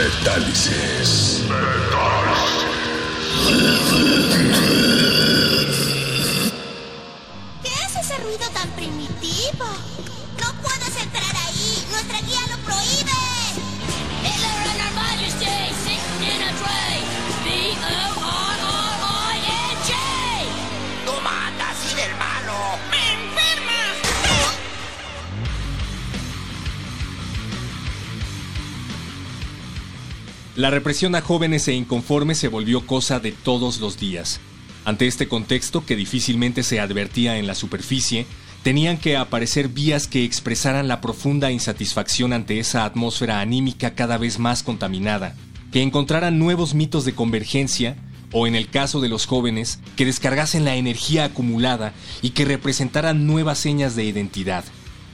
Metálisis. ¿Qué La represión a jóvenes e inconformes se volvió cosa de todos los días. Ante este contexto, que difícilmente se advertía en la superficie, tenían que aparecer vías que expresaran la profunda insatisfacción ante esa atmósfera anímica cada vez más contaminada, que encontraran nuevos mitos de convergencia, o en el caso de los jóvenes, que descargasen la energía acumulada y que representaran nuevas señas de identidad.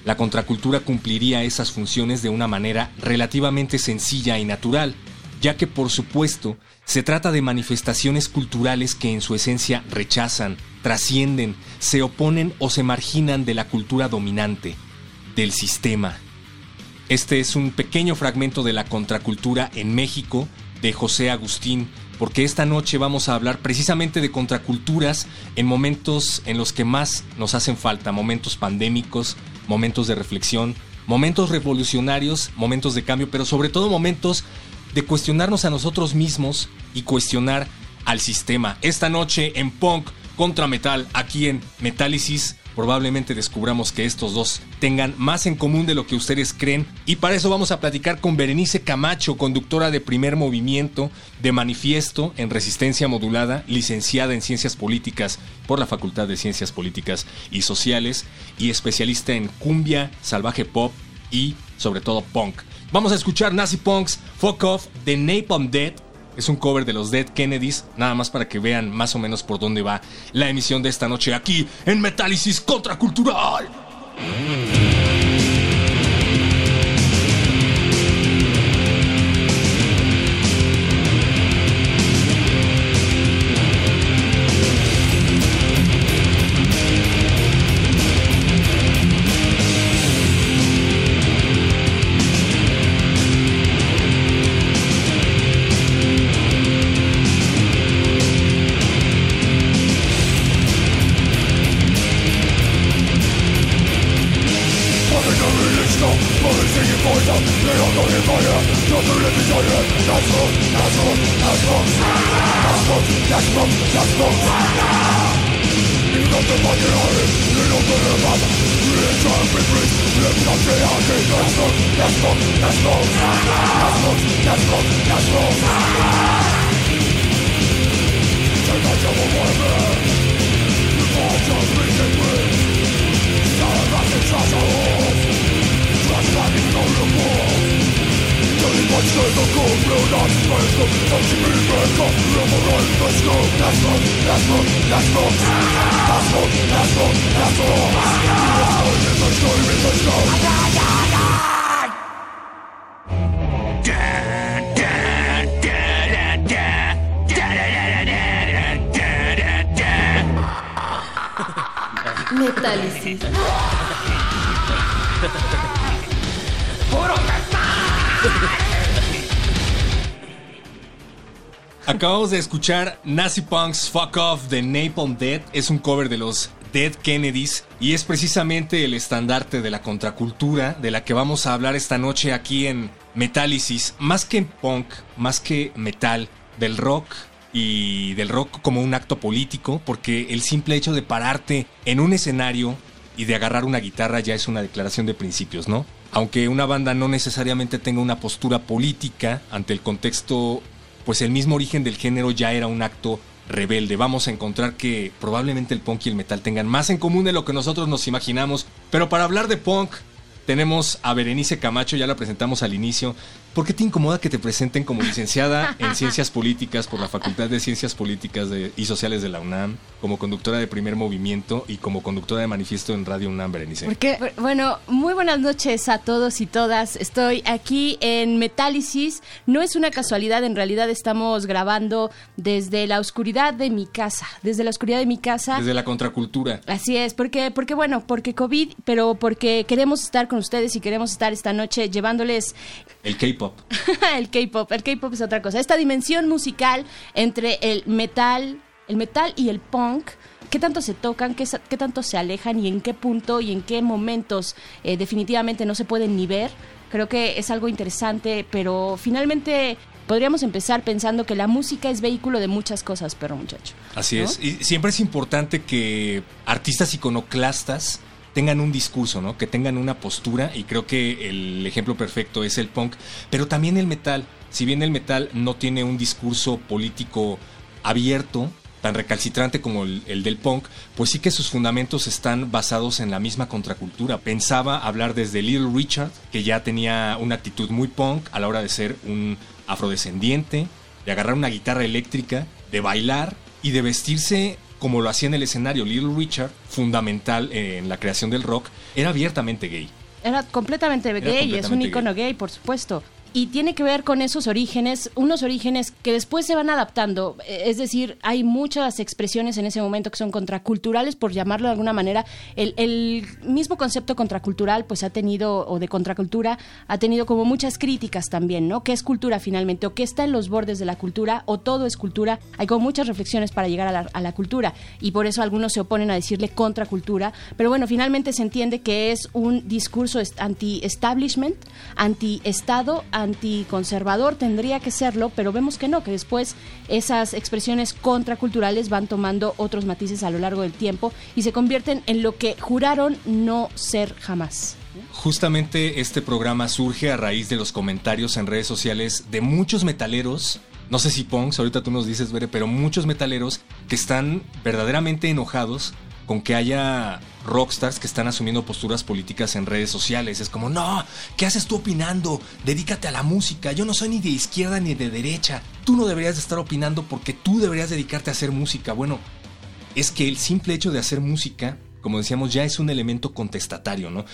La contracultura cumpliría esas funciones de una manera relativamente sencilla y natural, ya que por supuesto se trata de manifestaciones culturales que en su esencia rechazan, trascienden, se oponen o se marginan de la cultura dominante, del sistema. Este es un pequeño fragmento de la contracultura en México de José Agustín, porque esta noche vamos a hablar precisamente de contraculturas en momentos en los que más nos hacen falta, momentos pandémicos, momentos de reflexión, momentos revolucionarios, momentos de cambio, pero sobre todo momentos de cuestionarnos a nosotros mismos y cuestionar al sistema. Esta noche en Punk contra Metal, aquí en Metálisis, probablemente descubramos que estos dos tengan más en común de lo que ustedes creen. Y para eso vamos a platicar con Berenice Camacho, conductora de primer movimiento de manifiesto en resistencia modulada, licenciada en ciencias políticas por la Facultad de Ciencias Políticas y Sociales y especialista en cumbia, salvaje pop y sobre todo punk. Vamos a escuchar Nazi Punks Fuck Off de Napalm Dead. Es un cover de los Dead Kennedys, nada más para que vean más o menos por dónde va la emisión de esta noche aquí en Metálisis Contracultural. Physical will not fail Touch me back up, liberate the snow That's wrong, that's wrong, that's wrong That's wrong, that's wrong, that's wrong In the snow, in the snow, in the snow Metálisis. Acabamos de escuchar Nazi Punks Fuck Off de Napalm Dead. Es un cover de los Dead Kennedys y es precisamente el estandarte de la contracultura de la que vamos a hablar esta noche aquí en Metálisis. Más que punk, más que metal, del rock y del rock como un acto político, porque el simple hecho de pararte en un escenario y de agarrar una guitarra ya es una declaración de principios, ¿no? Aunque una banda no necesariamente tenga una postura política ante el contexto, pues el mismo origen del género ya era un acto rebelde. Vamos a encontrar que probablemente el punk y el metal tengan más en común de lo que nosotros nos imaginamos. Pero para hablar de punk, tenemos a Berenice Camacho, ya la presentamos al inicio. ¿Por qué te incomoda que te presenten como licenciada en Ciencias Políticas por la Facultad de Ciencias Políticas de- y Sociales de la UNAM, como conductora de Primer Movimiento y como conductora de Manifiesto en Radio UNAM, Berenice? Porque, bueno, muy buenas noches a todos y todas. Estoy aquí en Metálisis. No es una casualidad, en realidad estamos grabando desde la oscuridad de mi casa. Desde la oscuridad de mi casa. Desde la contracultura. Así es, porque, porque bueno, porque COVID, pero porque queremos estar con ustedes y queremos estar esta noche llevándoles El K-pop. el K-pop. El K-pop es otra cosa. Esta dimensión musical entre el metal, el metal y el punk. ¿Qué tanto se tocan? ¿Qué, qué tanto se alejan? ¿Y en qué punto y en qué momentos eh, definitivamente no se pueden ni ver? Creo que es algo interesante, pero finalmente podríamos empezar pensando que la música es vehículo de muchas cosas, perro muchacho. Así ¿no? es. Y siempre es importante que artistas iconoclastas tengan un discurso, ¿no? Que tengan una postura y creo que el ejemplo perfecto es el punk, pero también el metal. Si bien el metal no tiene un discurso político abierto, tan recalcitrante como el, el del punk, pues sí que sus fundamentos están basados en la misma contracultura. Pensaba hablar desde Little Richard, que ya tenía una actitud muy punk a la hora de ser un afrodescendiente, de agarrar una guitarra eléctrica, de bailar y de vestirse como lo hacía en el escenario. Little Richard, fundamental en la creación del rock, era abiertamente gay. Era completamente gay, es un icono gay. por supuesto. Y tiene que ver con esos orígenes, unos orígenes que después se van adaptando. Eh, Es decir, hay muchas expresiones en ese momento que son contraculturales, por llamarlo de alguna manera. El, el mismo concepto contracultural, pues ha tenido, o de contracultura, ha tenido como muchas críticas también, ¿no? ¿Qué es cultura finalmente? ¿O qué está en los bordes de la cultura? ¿O todo es cultura? Hay como muchas reflexiones para llegar a la, a la cultura. Y por eso algunos se oponen a decirle contracultura. Pero bueno, finalmente se entiende que es un discurso est- anti-establishment, anti-estado, anticonservador, tendría que serlo, pero vemos que no, que después esas expresiones contraculturales van tomando otros matices a lo largo del tiempo y se convierten en lo que juraron no ser jamás. Justamente este programa surge a raíz de los comentarios en redes sociales de muchos metaleros, no sé si punks, ahorita tú nos dices, Bere, pero muchos metaleros que están verdaderamente enojados con que haya rockstars que están asumiendo posturas políticas en redes sociales. Es como, no, ¿qué haces tú opinando? Dedícate a la música. Yo no soy ni de izquierda ni de derecha. Tú no deberías de estar opinando porque tú deberías dedicarte a hacer música. Bueno, es que el simple hecho de hacer música, como decíamos, ya es un elemento contestatario, ¿no?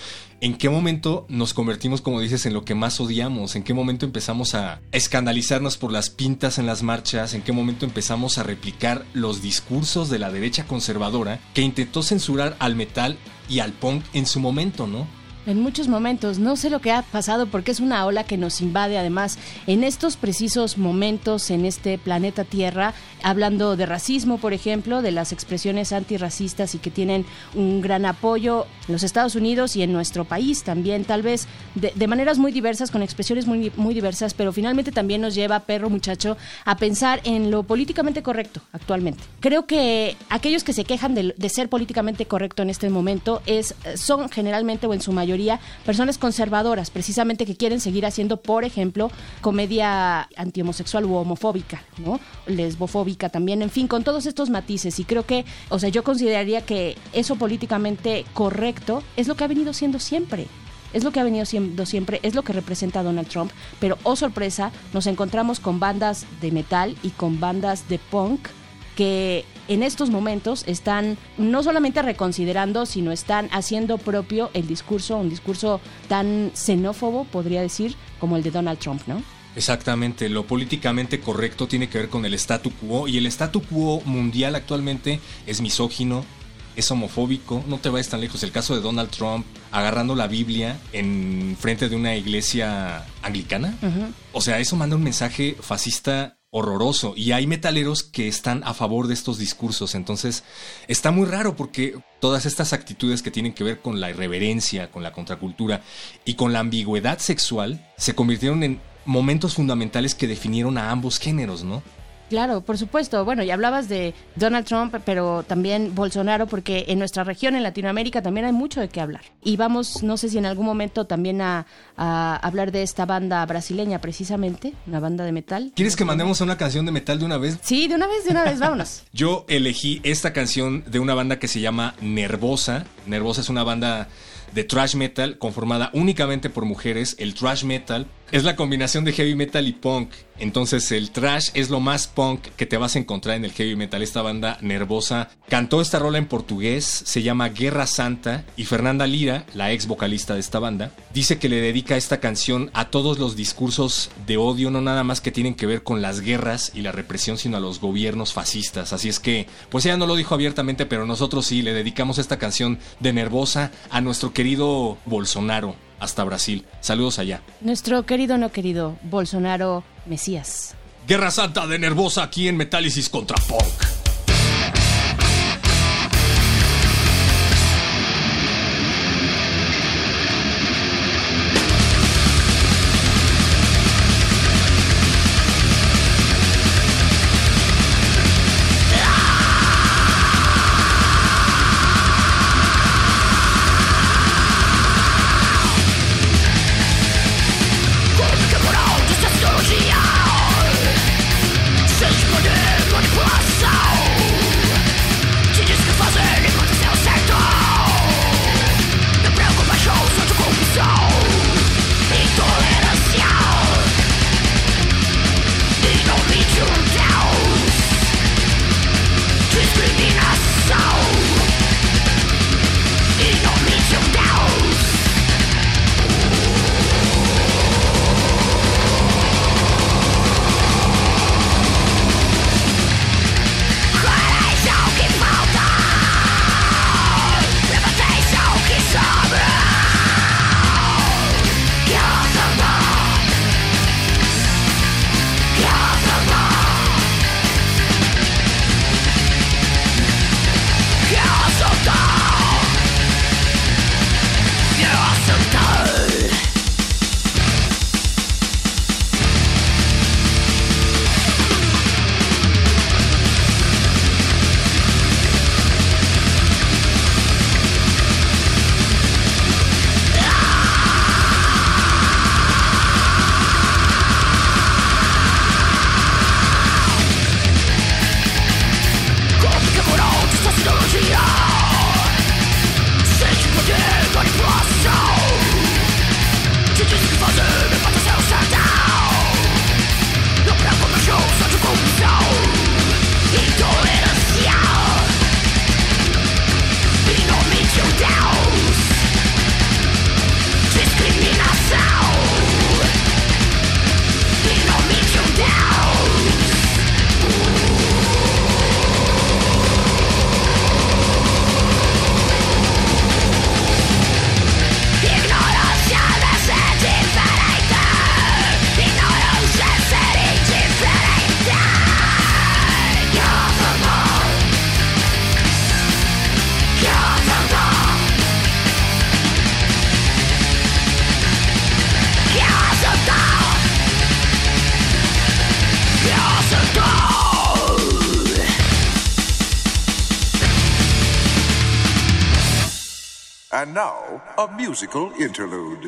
¿En qué momento nos convertimos, como dices, en lo que más odiamos? ¿En qué momento empezamos a escandalizarnos por las pintas en las marchas? ¿En qué momento empezamos a replicar los discursos de la derecha conservadora que intentó censurar al metal y al punk en su momento, ¿no? En muchos momentos, no sé lo que ha pasado porque es una ola que nos invade además en estos precisos momentos en este planeta Tierra, hablando de racismo, por ejemplo, de las expresiones antirracistas y que tienen un gran apoyo en los Estados Unidos y en nuestro país también, tal vez de, de maneras muy diversas, con expresiones muy, muy diversas, pero finalmente también nos lleva, perro muchacho, a pensar en lo políticamente correcto actualmente. Creo que aquellos que se quejan de, de ser políticamente correcto en este momento es, son generalmente o en su mayoría personas conservadoras, precisamente que quieren seguir haciendo, por ejemplo, comedia antihomosexual u homofóbica, ¿no? Lesbofóbica también, en fin, con todos estos matices. Y creo que, o sea, yo consideraría que eso políticamente correcto es lo que ha venido siendo siempre. Es lo que ha venido siendo siempre, es lo que representa Donald Trump, pero oh sorpresa, nos encontramos con bandas de metal y con bandas de punk que en estos momentos están no solamente reconsiderando, sino están haciendo propio el discurso, un discurso tan xenófobo, podría decir, como el de Donald Trump, ¿no? Exactamente, lo políticamente correcto tiene que ver con el statu quo y el statu quo mundial actualmente es misógino, es homofóbico, no te vayas tan lejos. El caso de Donald Trump agarrando la Biblia en frente de una iglesia anglicana. O sea, eso manda un mensaje fascista horroroso y hay metaleros que están a favor de estos discursos. Entonces, está muy raro porque todas estas actitudes que tienen que ver con la irreverencia, con la contracultura y con la ambigüedad sexual se convirtieron en momentos fundamentales que definieron a ambos géneros, ¿no? Claro, por supuesto. Bueno, y hablabas de Donald Trump, pero también Bolsonaro, porque en nuestra región, en Latinoamérica, también hay mucho de qué hablar. Y vamos, no sé si en algún momento también a, a hablar de esta banda brasileña, precisamente, una banda de metal. ¿Quieres que mandemos a una canción de metal de una vez? Sí, de una vez, de una vez, vámonos. Yo elegí esta canción de una banda que se llama Nervosa. Nervosa es una banda de thrash metal conformada únicamente por mujeres. El thrash metal Es la combinación de heavy metal y punk. Entonces el trash es lo más punk que te vas a encontrar en el heavy metal. Esta banda nervosa cantó esta rola en portugués, se llama Guerra Santa y Fernanda Lira, la ex vocalista de esta banda, dice que le dedica esta canción a todos los discursos de odio, no nada más que tienen que ver con las guerras y la represión, sino a los gobiernos fascistas. Así es que, pues ella no lo dijo abiertamente, pero nosotros sí le dedicamos esta canción de nervosa a nuestro querido Bolsonaro hasta Brasil. Saludos allá. Nuestro querido no querido Bolsonaro Mesías. Guerra Santa de Nervosa aquí en Metálisis contra Punk. Musical interlude.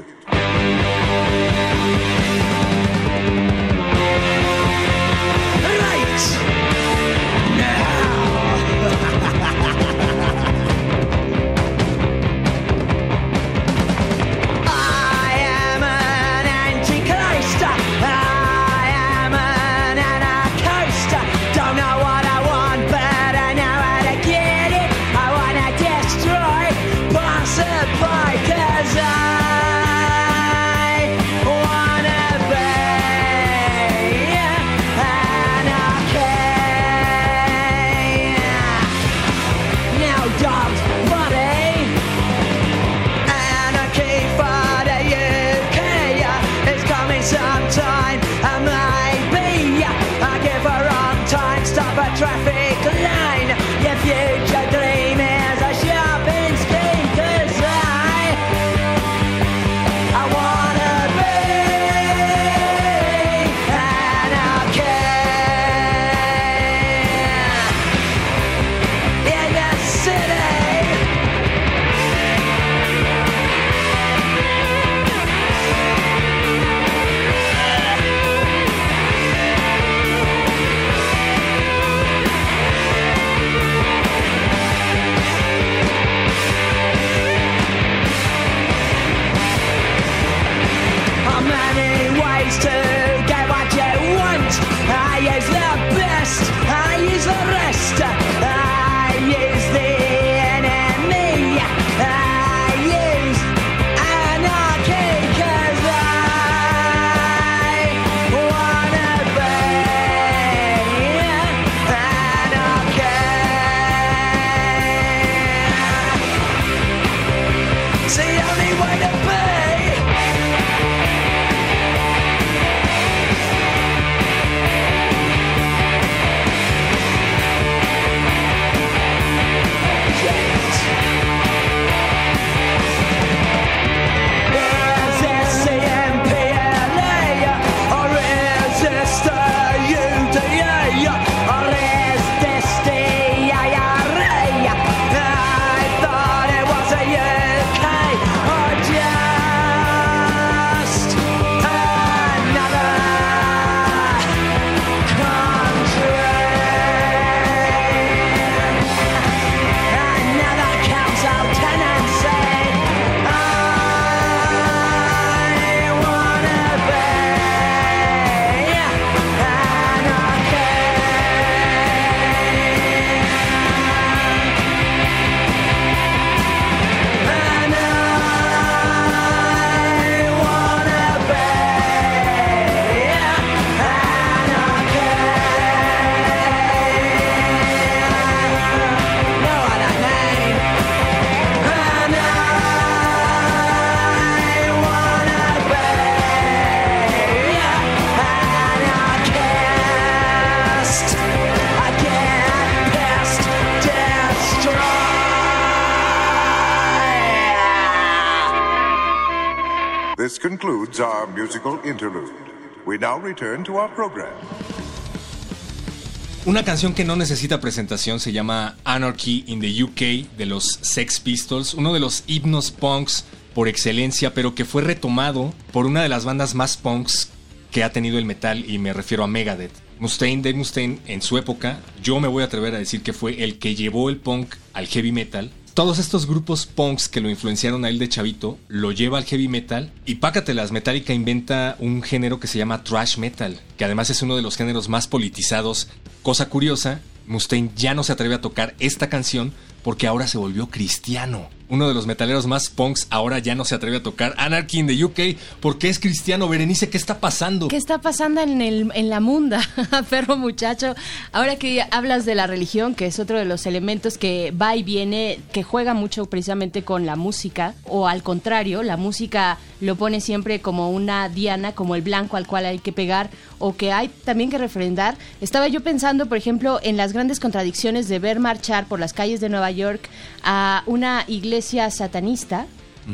Una canción que no necesita presentación se llama Anarchy in the UK de los Sex Pistols, uno de los himnos punks por excelencia, pero que fue retomado por una de las bandas más punks que ha tenido el metal y me refiero a Megadeth. Mustaine, Dave Mustaine, en su época, yo me voy a atrever a decir que fue el que llevó el punk al heavy metal. Todos estos grupos punks que lo influenciaron a él de chavito, lo lleva al heavy metal y pácatelas, Metallica inventa un género que se llama thrash metal, que además es uno de los géneros más politizados. Cosa curiosa, Mustaine ya no se atreve a tocar esta canción porque ahora se volvió cristiano. Uno de los metaleros más punks ahora ya no se atreve a tocar Anarchy in the UK porque es cristiano. Berenice, ¿qué está pasando? ¿Qué está pasando en, el, en la munda, perro muchacho? Ahora que hablas de la religión, que es otro de los elementos que va y viene, que juega mucho precisamente con la música, o al contrario, la música lo pone siempre como una diana, como el blanco al cual hay que pegar, o que hay también que refrendar. Estaba yo pensando, por ejemplo, en las grandes contradicciones de ver marchar por las calles de Nueva York a una iglesia satanista,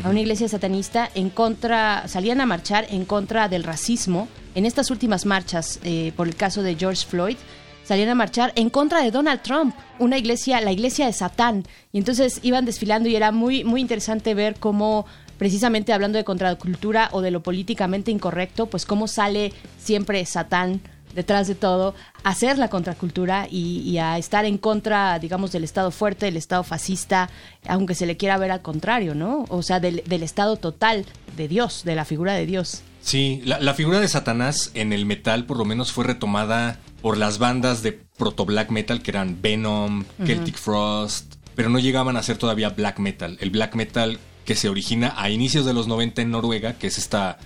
a una iglesia satanista en contra, salían a marchar en contra del racismo. En estas últimas marchas, eh, por el caso de George Floyd, salían a marchar en contra de Donald Trump, una iglesia, la iglesia de Satán. Y entonces iban desfilando y era muy, muy interesante ver cómo precisamente hablando de contracultura o de lo políticamente incorrecto, pues cómo sale siempre Satán detrás de todo, a hacer la contracultura y, y, a estar en contra, digamos, del Estado fuerte, del Estado fascista, aunque se le quiera ver al contrario, ¿no? O sea, del, del Estado total de Dios, de la figura de Dios. Sí, la, la, figura de Satanás en el metal por lo menos fue retomada por las bandas de proto black metal que eran Venom, uh -huh. Celtic Frost, pero no llegaban a ser todavía black metal. El black metal que se origina a inicios de los 90 en Noruega, que es esta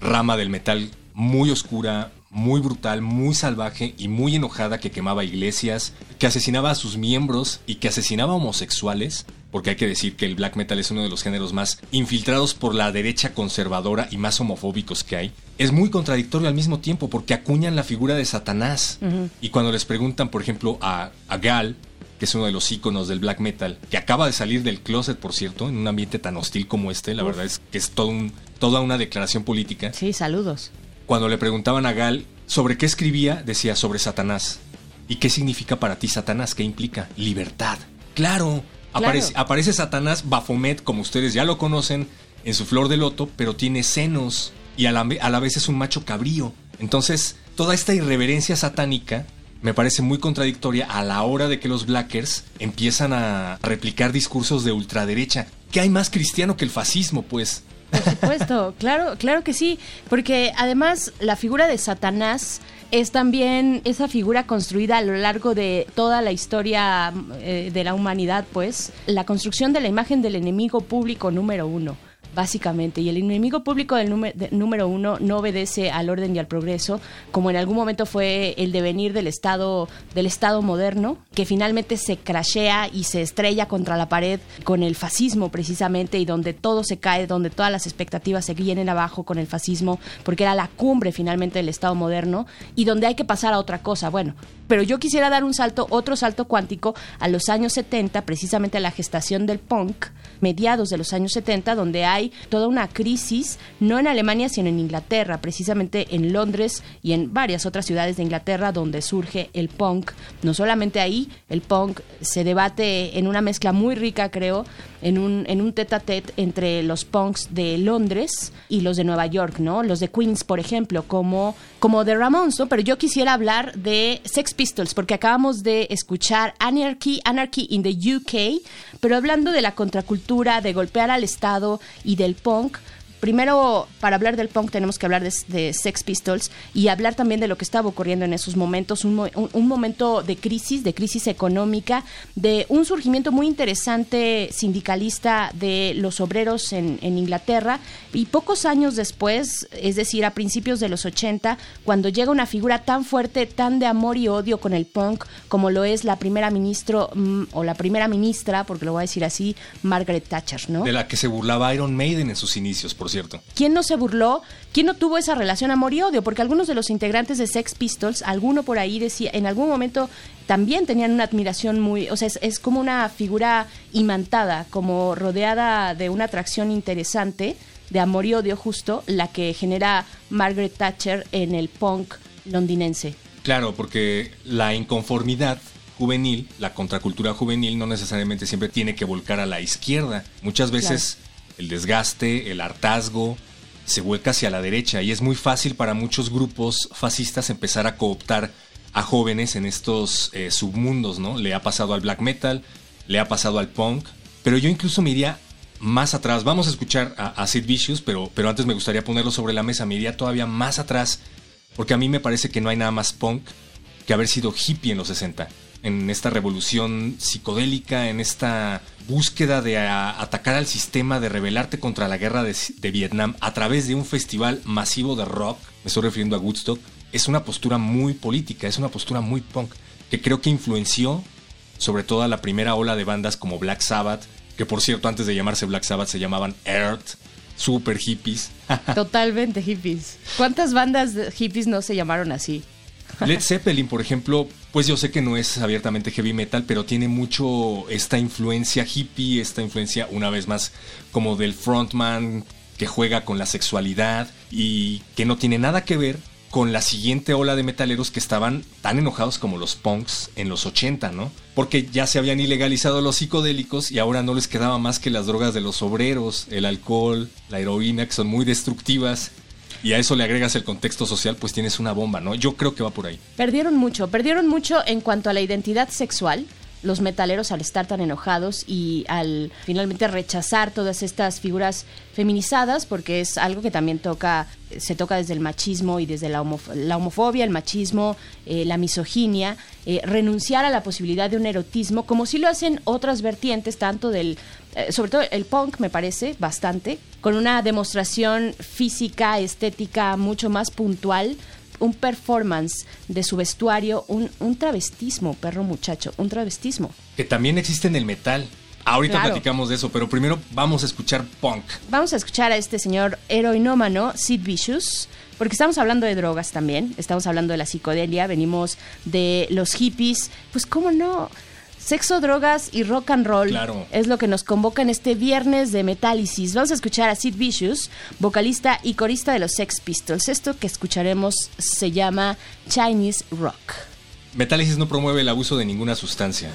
rama del metal muy oscura, muy brutal, muy salvaje y muy enojada que quemaba iglesias, que asesinaba a sus miembros y que asesinaba a homosexuales, porque hay que decir que el black metal es uno de los géneros más infiltrados por la derecha conservadora y más homofóbicos que hay. Es muy contradictorio al mismo tiempo porque acuñan la figura de Satanás. Uh -huh. Y cuando les preguntan, por ejemplo, a, a Gal, que es uno de los íconos del black metal, que acaba de salir del closet, por cierto, en un ambiente tan hostil como este, la Uf. verdad es que es todo un, toda una declaración política. Sí, saludos. Cuando le preguntaban a Gal sobre qué escribía, decía sobre Satanás. ¿Y qué significa para ti Satanás? ¿Qué implica? Libertad. Claro, claro. Aparece, aparece Satanás Baphomet, como ustedes ya lo conocen, en su flor de loto, pero tiene senos y a la, a la vez es un macho cabrío. Entonces, toda esta irreverencia satánica me parece muy contradictoria a la hora de que los blackers empiezan a replicar discursos de ultraderecha. ¿Qué hay más cristiano que el fascismo, pues? Por supuesto, claro, claro que sí, porque además la figura de Satanás es también esa figura construida a lo largo de toda la historia eh, de la humanidad, pues, la construcción de la imagen del enemigo público número uno básicamente. Y el enemigo público del número, uno no obedece al orden y al progreso, como en algún momento fue el devenir del Estado, del Estado moderno, que finalmente se crashea y se estrella contra la pared con el fascismo precisamente, y donde todo se cae, donde todas las expectativas se vienen abajo con el fascismo, porque era la cumbre finalmente del Estado moderno, y donde hay que pasar a otra cosa. Bueno, pero yo quisiera dar un salto, otro salto cuántico a los años 70, precisamente a la gestación del punk, mediados de los años 70, donde hay toda una crisis, no en Alemania, sino en Inglaterra, precisamente en Londres y en varias otras ciudades de Inglaterra donde surge el punk. No solamente ahí, el punk se debate en una mezcla muy rica, creo, en un, en un tete a tete entre los punks de Londres y los de Nueva York, ¿no? Los de Queens, por ejemplo, como, como de Ramones. Pero yo quisiera hablar de Sex Pistols, porque acabamos de escuchar Anarchy, Anarchy in the UK, pero hablando de la contracultura, de golpear al Estado y del punk, primero, para hablar del punk tenemos que hablar de, Sex Pistols y hablar también de lo que estaba ocurriendo en esos momentos, un, momento de crisis, de crisis económica, de un surgimiento muy interesante sindicalista de los obreros en, Inglaterra y pocos años después, es decir, a principios de los 80, cuando llega una figura tan fuerte, tan de amor y odio con el punk como lo es la primera ministro mmm, o la primera ministra, porque lo voy a decir así, Margaret Thatcher, ¿no? De la que se burlaba Iron Maiden en sus inicios, por cierto. ¿Quién no se burló? ¿Quién no tuvo esa relación amor y odio? Porque algunos de los integrantes de Sex Pistols, alguno por ahí decía, en algún momento también tenían una admiración muy, o sea, es, es, como una figura imantada, como rodeada de una atracción interesante, de amor y odio justo la que genera Margaret Thatcher en el punk londinense. Claro, porque la inconformidad juvenil, la contracultura juvenil, no necesariamente siempre tiene que volcar a la izquierda. Muchas veces el desgaste, el hartazgo, se vuelca hacia la derecha y es muy fácil para muchos grupos fascistas empezar a cooptar a jóvenes en estos eh, submundos, ¿no? Le ha pasado al black metal, le ha pasado al punk, pero yo incluso me iría más atrás. Vamos a escuchar a, Sid Vicious, pero, pero antes me gustaría ponerlo sobre la mesa. Me iría todavía más atrás, porque a mí me parece que no hay nada más punk que haber sido hippie en los 60. En esta revolución psicodélica, en esta búsqueda de atacar al sistema, de rebelarte contra la guerra de, de Vietnam a través de un festival masivo de rock, me estoy refiriendo a Woodstock, es una postura muy política, es una postura muy punk, que creo que influenció sobre todo a la primera ola de bandas como Black Sabbath, que por cierto antes de llamarse Black Sabbath se llamaban Earth, super hippies. Totalmente hippies. ¿Cuántas bandas hippies no se llamaron así? Led Zeppelin, por ejemplo, pues yo sé que no es abiertamente heavy metal, pero tiene mucho esta influencia hippie, esta influencia una vez más como del frontman que juega con la sexualidad y que no tiene nada que ver con la siguiente ola de metaleros que estaban tan enojados como los punks en los 80, ¿no? Porque ya se habían ilegalizado los psicodélicos y ahora no les quedaba más que las drogas de los obreros, el alcohol, la heroína, que son muy destructivas. Y a eso le agregas el contexto social, pues tienes una bomba, ¿no? Yo creo que va por ahí. Perdieron mucho, perdieron mucho en cuanto a la identidad sexual los metaleros al estar tan enojados y al finalmente rechazar todas estas figuras feminizadas, porque es algo que también toca, se toca desde el machismo y desde la, homofobia, el machismo, eh, la misoginia, eh, renunciar a la posibilidad de un erotismo, como si lo hacen otras vertientes, tanto del, eh, sobre todo el punk me parece bastante, con una demostración física, estética mucho más puntual un performance de su vestuario, un, un travestismo, perro muchacho, un travestismo. Que también existe en el metal. Ahorita platicamos de eso, pero primero vamos a escuchar punk. Vamos a escuchar a este señor heroinómano, Sid Vicious, porque estamos hablando de drogas también, estamos hablando de la psicodelia, venimos de los hippies, pues cómo no, Sexo, drogas y rock and roll claro. es lo que nos convoca en este viernes de Metálisis. Vamos a escuchar a Sid Vicious, vocalista y corista de los Sex Pistols. Esto que escucharemos se llama Chinese Rock. Metálisis no promueve el abuso de ninguna sustancia.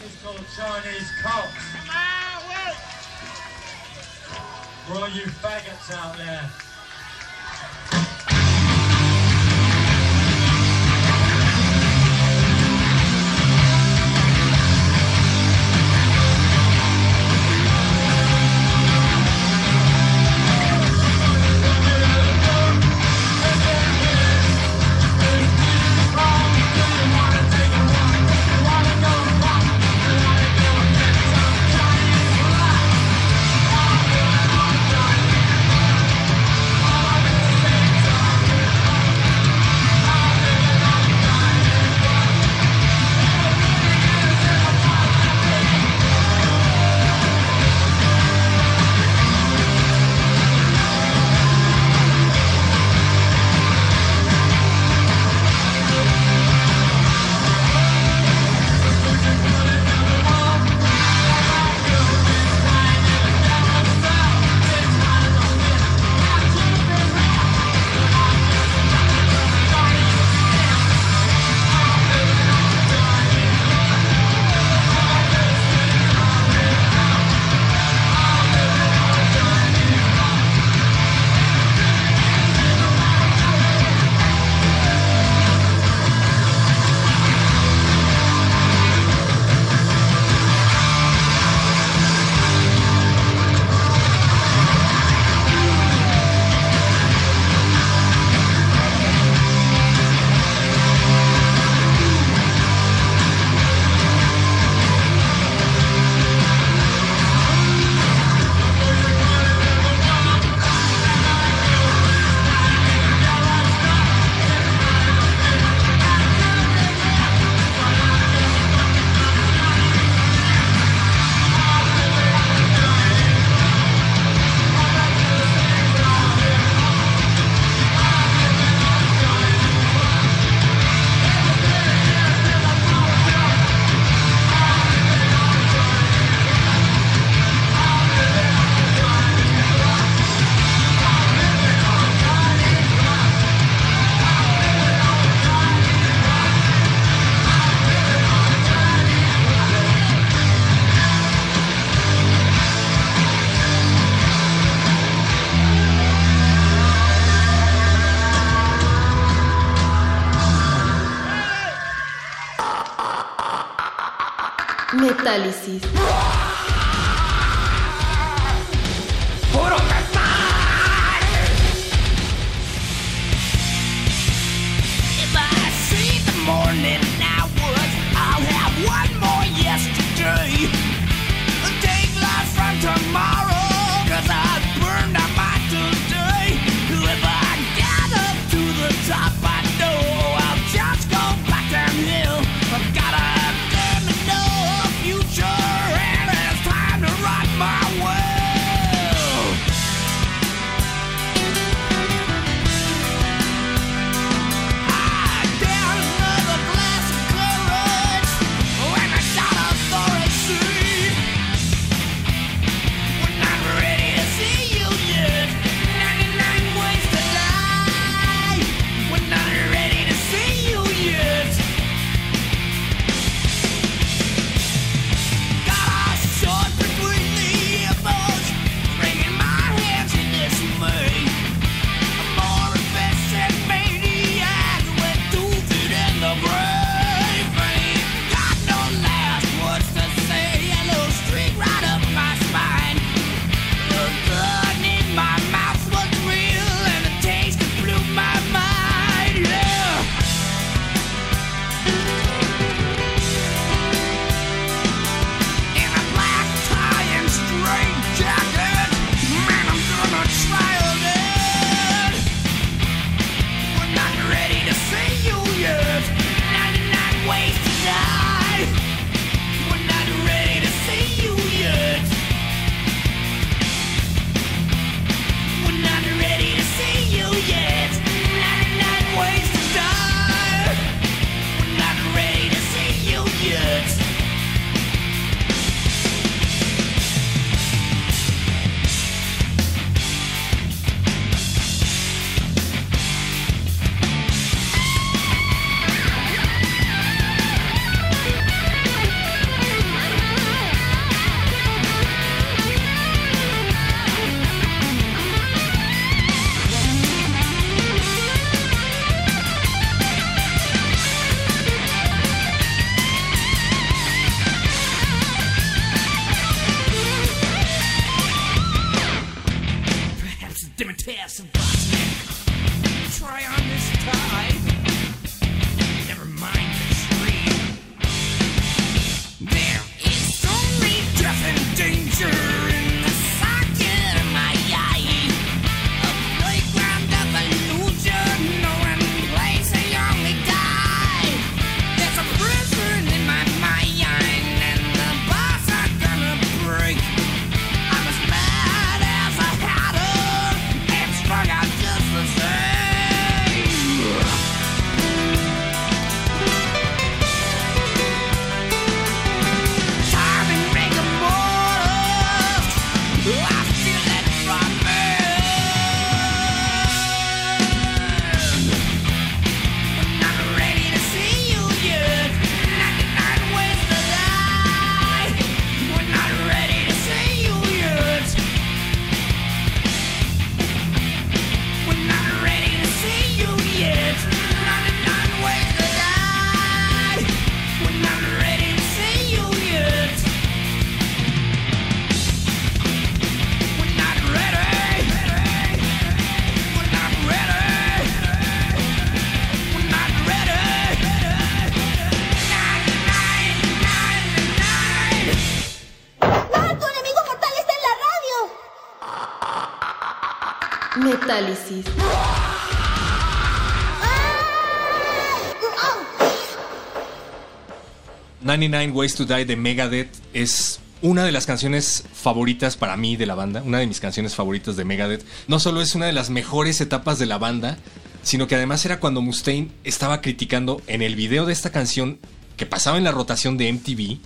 99 Ways to Die de Megadeth es una de las canciones favoritas para mí de la banda, una de mis canciones favoritas de Megadeth. No solo es una de las mejores etapas de la banda, sino que además era cuando Mustaine estaba criticando en el video de esta canción que pasaba en la rotación de MTV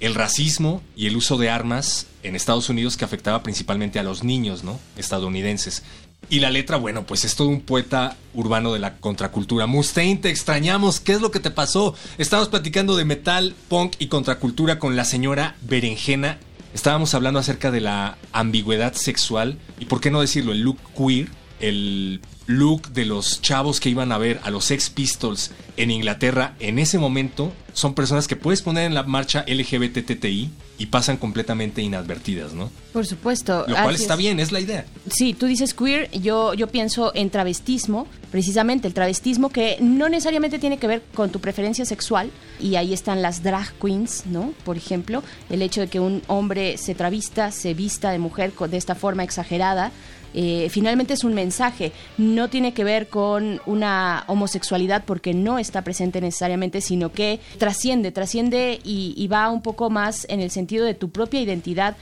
el racismo y el uso de armas en Estados Unidos que afectaba principalmente a los niños, ¿no? estadounidenses. Y la letra, bueno, pues es todo un poeta urbano de la contracultura. Mustaine, te extrañamos. ¿Qué es lo que te pasó? Estábamos platicando de metal, punk y contracultura con la señora Berenjena. Estábamos hablando acerca de la ambigüedad sexual y, por qué no decirlo, el look queer el look de los chavos que iban a ver a los ex Pistols en Inglaterra en ese momento son personas que puedes poner en la marcha LGBTTI y pasan completamente inadvertidas, ¿no? Por supuesto. Lo cual está bien, es la idea. Sí, tú dices queer, yo, yo pienso en travestismo, precisamente el travestismo que no necesariamente tiene que ver con tu preferencia sexual, y ahí están las drag queens, ¿no? Por ejemplo, el hecho de que un hombre se travista, se vista de mujer de esta forma exagerada, eh, finalmente es un mensaje, no tiene que ver con una homosexualidad porque no está presente necesariamente, sino que trasciende, trasciende y, y va un poco más en el sentido de tu propia identidad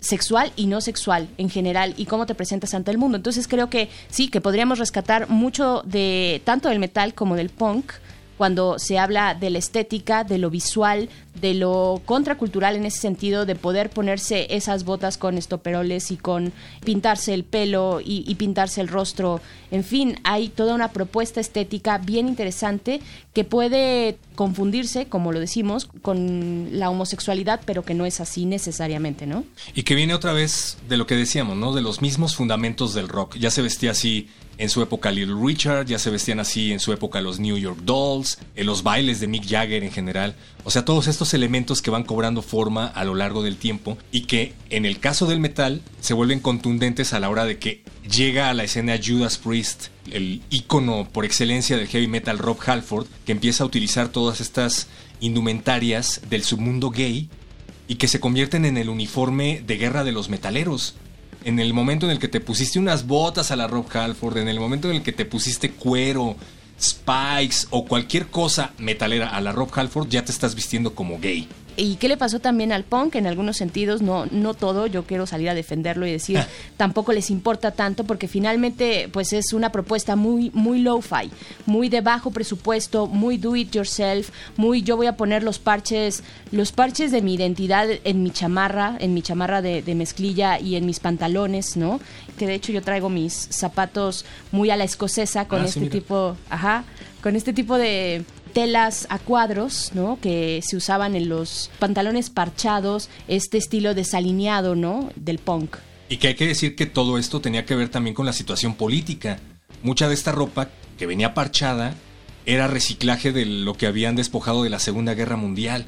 sexual y no sexual en general y cómo te presentas ante el mundo. Entonces creo que sí, que podríamos rescatar mucho de tanto del metal como del punk cuando se habla de la estética, de lo visual, de lo contracultural en ese sentido, de poder ponerse esas botas con estoperoles y con pintarse el pelo y, y pintarse el rostro. En fin, hay toda una propuesta estética bien interesante que puede confundirse, como lo decimos, con la homosexualidad, pero que no es así necesariamente, ¿no? Y que viene otra vez de lo que decíamos, ¿no? De los mismos fundamentos del rock. Ya se vestía así en su época Little Richard, ya se vestían así en su época los New York Dolls, en los bailes de Mick Jagger en general. O sea, todos estos elementos que van cobrando forma a lo largo del tiempo y que en el caso del metal se vuelven contundentes a la hora de que llega a la escena Judas Priest, el ícono por excelencia del heavy metal Rob Halford, que empieza a utilizar todas estas indumentarias del submundo gay y que se convierten en el uniforme de guerra de los metaleros. En el momento en el que te pusiste unas botas a la Rob Halford, en el momento en el que te pusiste cuero, spikes o cualquier cosa metalera a la Rob Halford, ya te estás vistiendo como gay. ¿Y qué le pasó también al punk? En algunos sentidos, no, no todo, yo quiero salir a defenderlo y decir, tampoco les importa tanto, porque finalmente, pues es una propuesta muy, muy low-fi, muy de bajo presupuesto, muy do it yourself, muy yo voy a poner los parches, los parches de mi identidad en mi chamarra, en mi chamarra de, de mezclilla y en mis pantalones, ¿no? Que de hecho yo traigo mis zapatos muy a la escocesa con Ah, este tipo, ajá, con este tipo de telas a cuadros, ¿no? Que se usaban en los pantalones parchados, este estilo desalineado, ¿no? Del punk. Y que hay que decir que todo esto tenía que ver también con la situación política. Mucha de esta ropa que venía parchada era reciclaje de lo que habían despojado de la Segunda Guerra Mundial.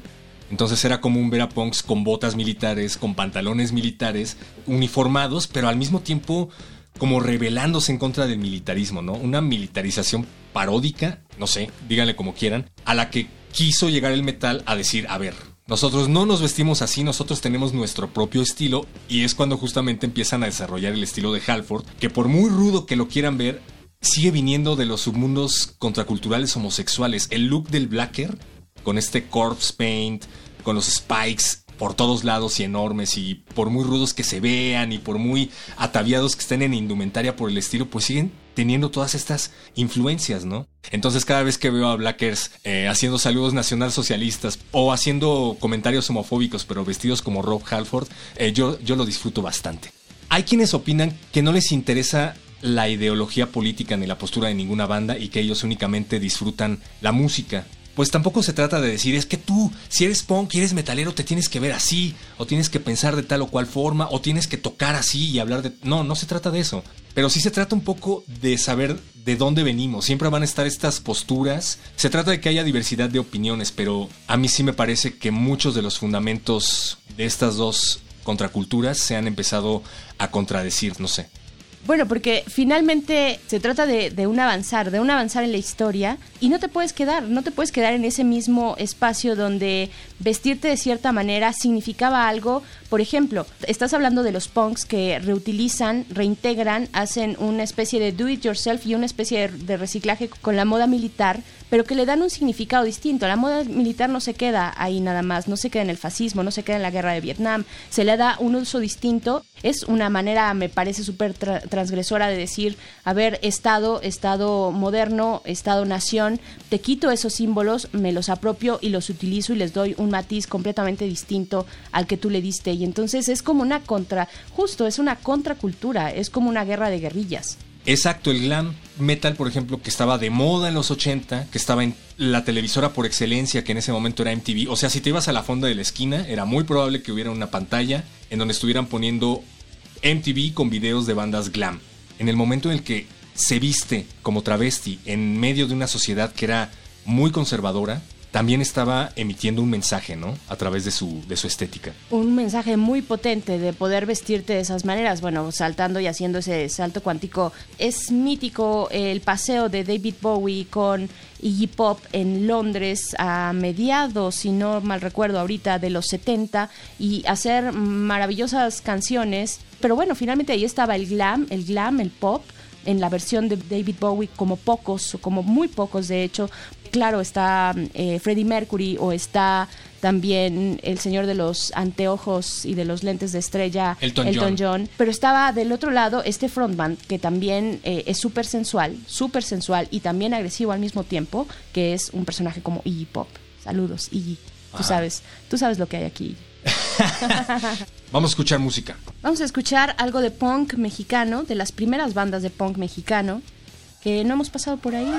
Entonces era común ver a punks con botas militares, con pantalones militares, uniformados, pero al mismo tiempo como rebelándose en contra del militarismo, ¿no? Una militarización paródica, no sé, díganle como quieran, a la que quiso llegar el metal a decir, a ver, nosotros no nos vestimos así, nosotros tenemos nuestro propio estilo y es cuando justamente empiezan a desarrollar el estilo de Halford, que por muy rudo que lo quieran ver, sigue viniendo de los submundos contraculturales homosexuales. El look del Blacker, con este corpse paint, con los spikes por todos lados y enormes y por muy rudos que se vean y por muy ataviados que estén en indumentaria por el estilo, pues siguen teniendo todas estas influencias, ¿no? Entonces cada vez que veo a Blackers eh, haciendo saludos nacionalsocialistas o haciendo comentarios homofóbicos pero vestidos como Rob Halford, eh, yo, yo lo disfruto bastante. Hay quienes opinan que no les interesa la ideología política ni la postura de ninguna banda y que ellos únicamente disfrutan la música. Pues tampoco se trata de decir, es que tú, si eres punk eres metalero, te tienes que ver así, o tienes que pensar de tal o cual forma, o tienes que tocar así y hablar de... No, no se trata de eso. Pero sí se trata un poco de saber de dónde venimos. Siempre van a estar estas posturas. Se trata de que haya diversidad de opiniones, pero a mí sí me parece que muchos de los fundamentos de estas dos contraculturas se han empezado a contradecir, no sé. Bueno, porque finalmente se trata de, de un avanzar, de un avanzar en la historia y no te puedes quedar, no te puedes quedar en ese mismo espacio donde vestirte de cierta manera significaba algo. Por ejemplo, estás hablando de los punks que reutilizan, reintegran, hacen una especie de do it yourself y una especie de, de reciclaje con la moda militar, pero que le dan un significado distinto. La moda militar no se queda ahí nada más, no se queda en el fascismo, no se queda en la guerra de Vietnam, se le da un uso distinto. Es una manera, me parece súper transgresora de decir, a ver, Estado, Estado moderno, Estado-nación, te quito esos símbolos, me los apropio y los utilizo y les doy un matiz completamente distinto al que tú le diste. Y entonces es como una contra, justo, es una contracultura, es como una guerra de guerrillas. Exacto, el glam metal, por ejemplo, que estaba de moda en los 80, que estaba en la televisora por excelencia, que en ese momento era MTV. O sea, si te ibas a la fonda de la esquina, era muy probable que hubiera una pantalla en donde estuvieran poniendo MTV con videos de bandas glam. En el momento en el que se viste como travesti en medio de una sociedad que era muy conservadora, también estaba emitiendo un mensaje, ¿no? A través de su, de su estética. Un mensaje muy potente de poder vestirte de esas maneras. Bueno, saltando y haciendo ese salto cuántico. Es mítico el paseo de David Bowie con Iggy Pop en Londres a mediados, si no mal recuerdo, ahorita de los 70 y hacer maravillosas canciones. Pero bueno, finalmente ahí estaba el glam, el glam, el pop en la versión de David Bowie como pocos, o como muy pocos de hecho. Claro, está eh, Freddie Mercury o está también el señor de los anteojos y de los lentes de estrella, Elton John. Pero estaba del otro lado este frontman que también eh, es súper sensual, súper sensual y también agresivo al mismo tiempo, que es un personaje como Iggy Pop. Saludos, Iggy. Tú Ajá. sabes, tú sabes lo que hay aquí. Vamos a escuchar música. Vamos a escuchar algo de punk mexicano, de las primeras bandas de punk mexicano, que no hemos pasado por ahí.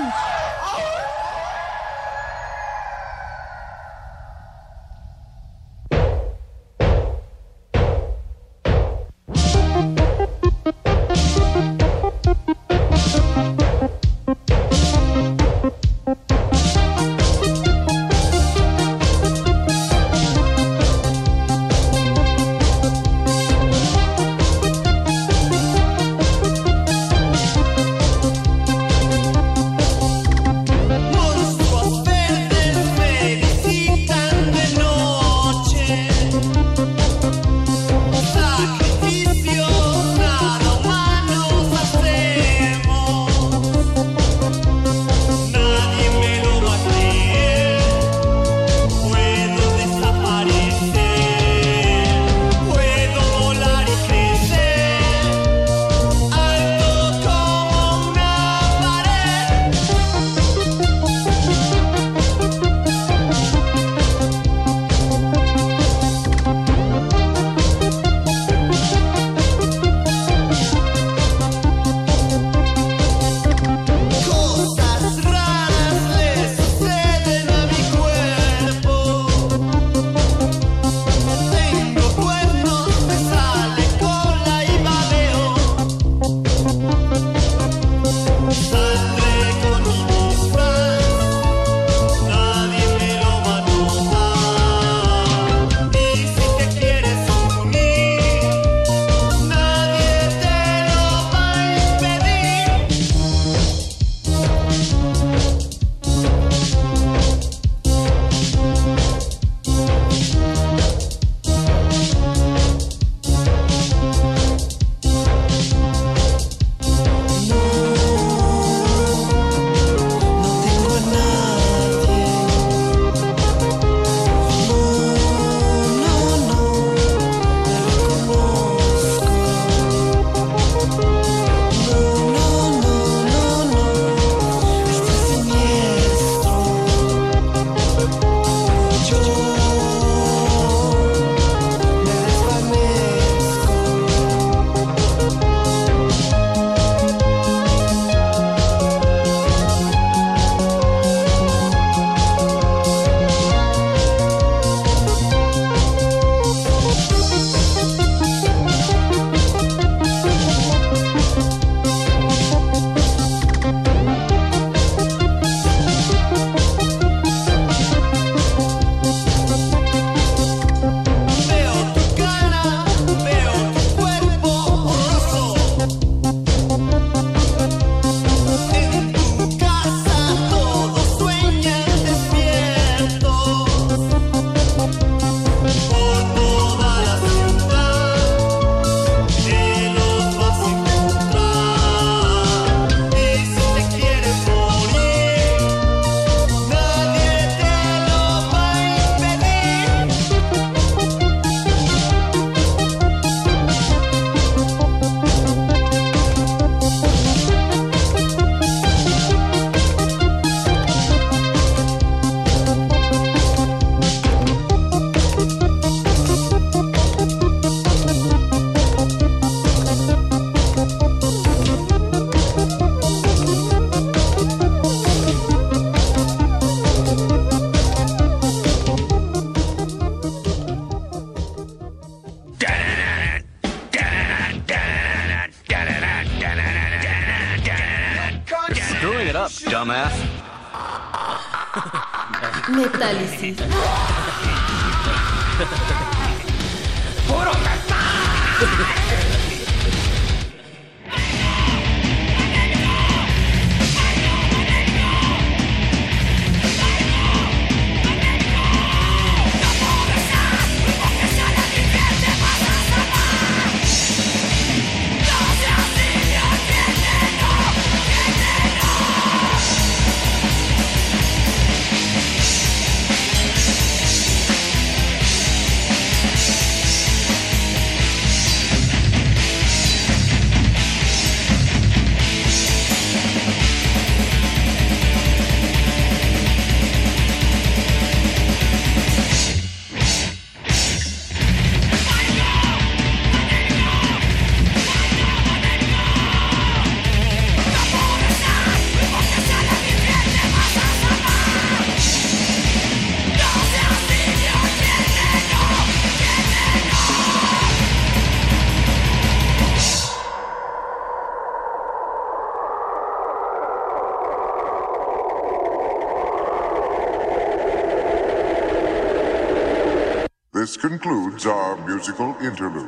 This concludes our musical interlude.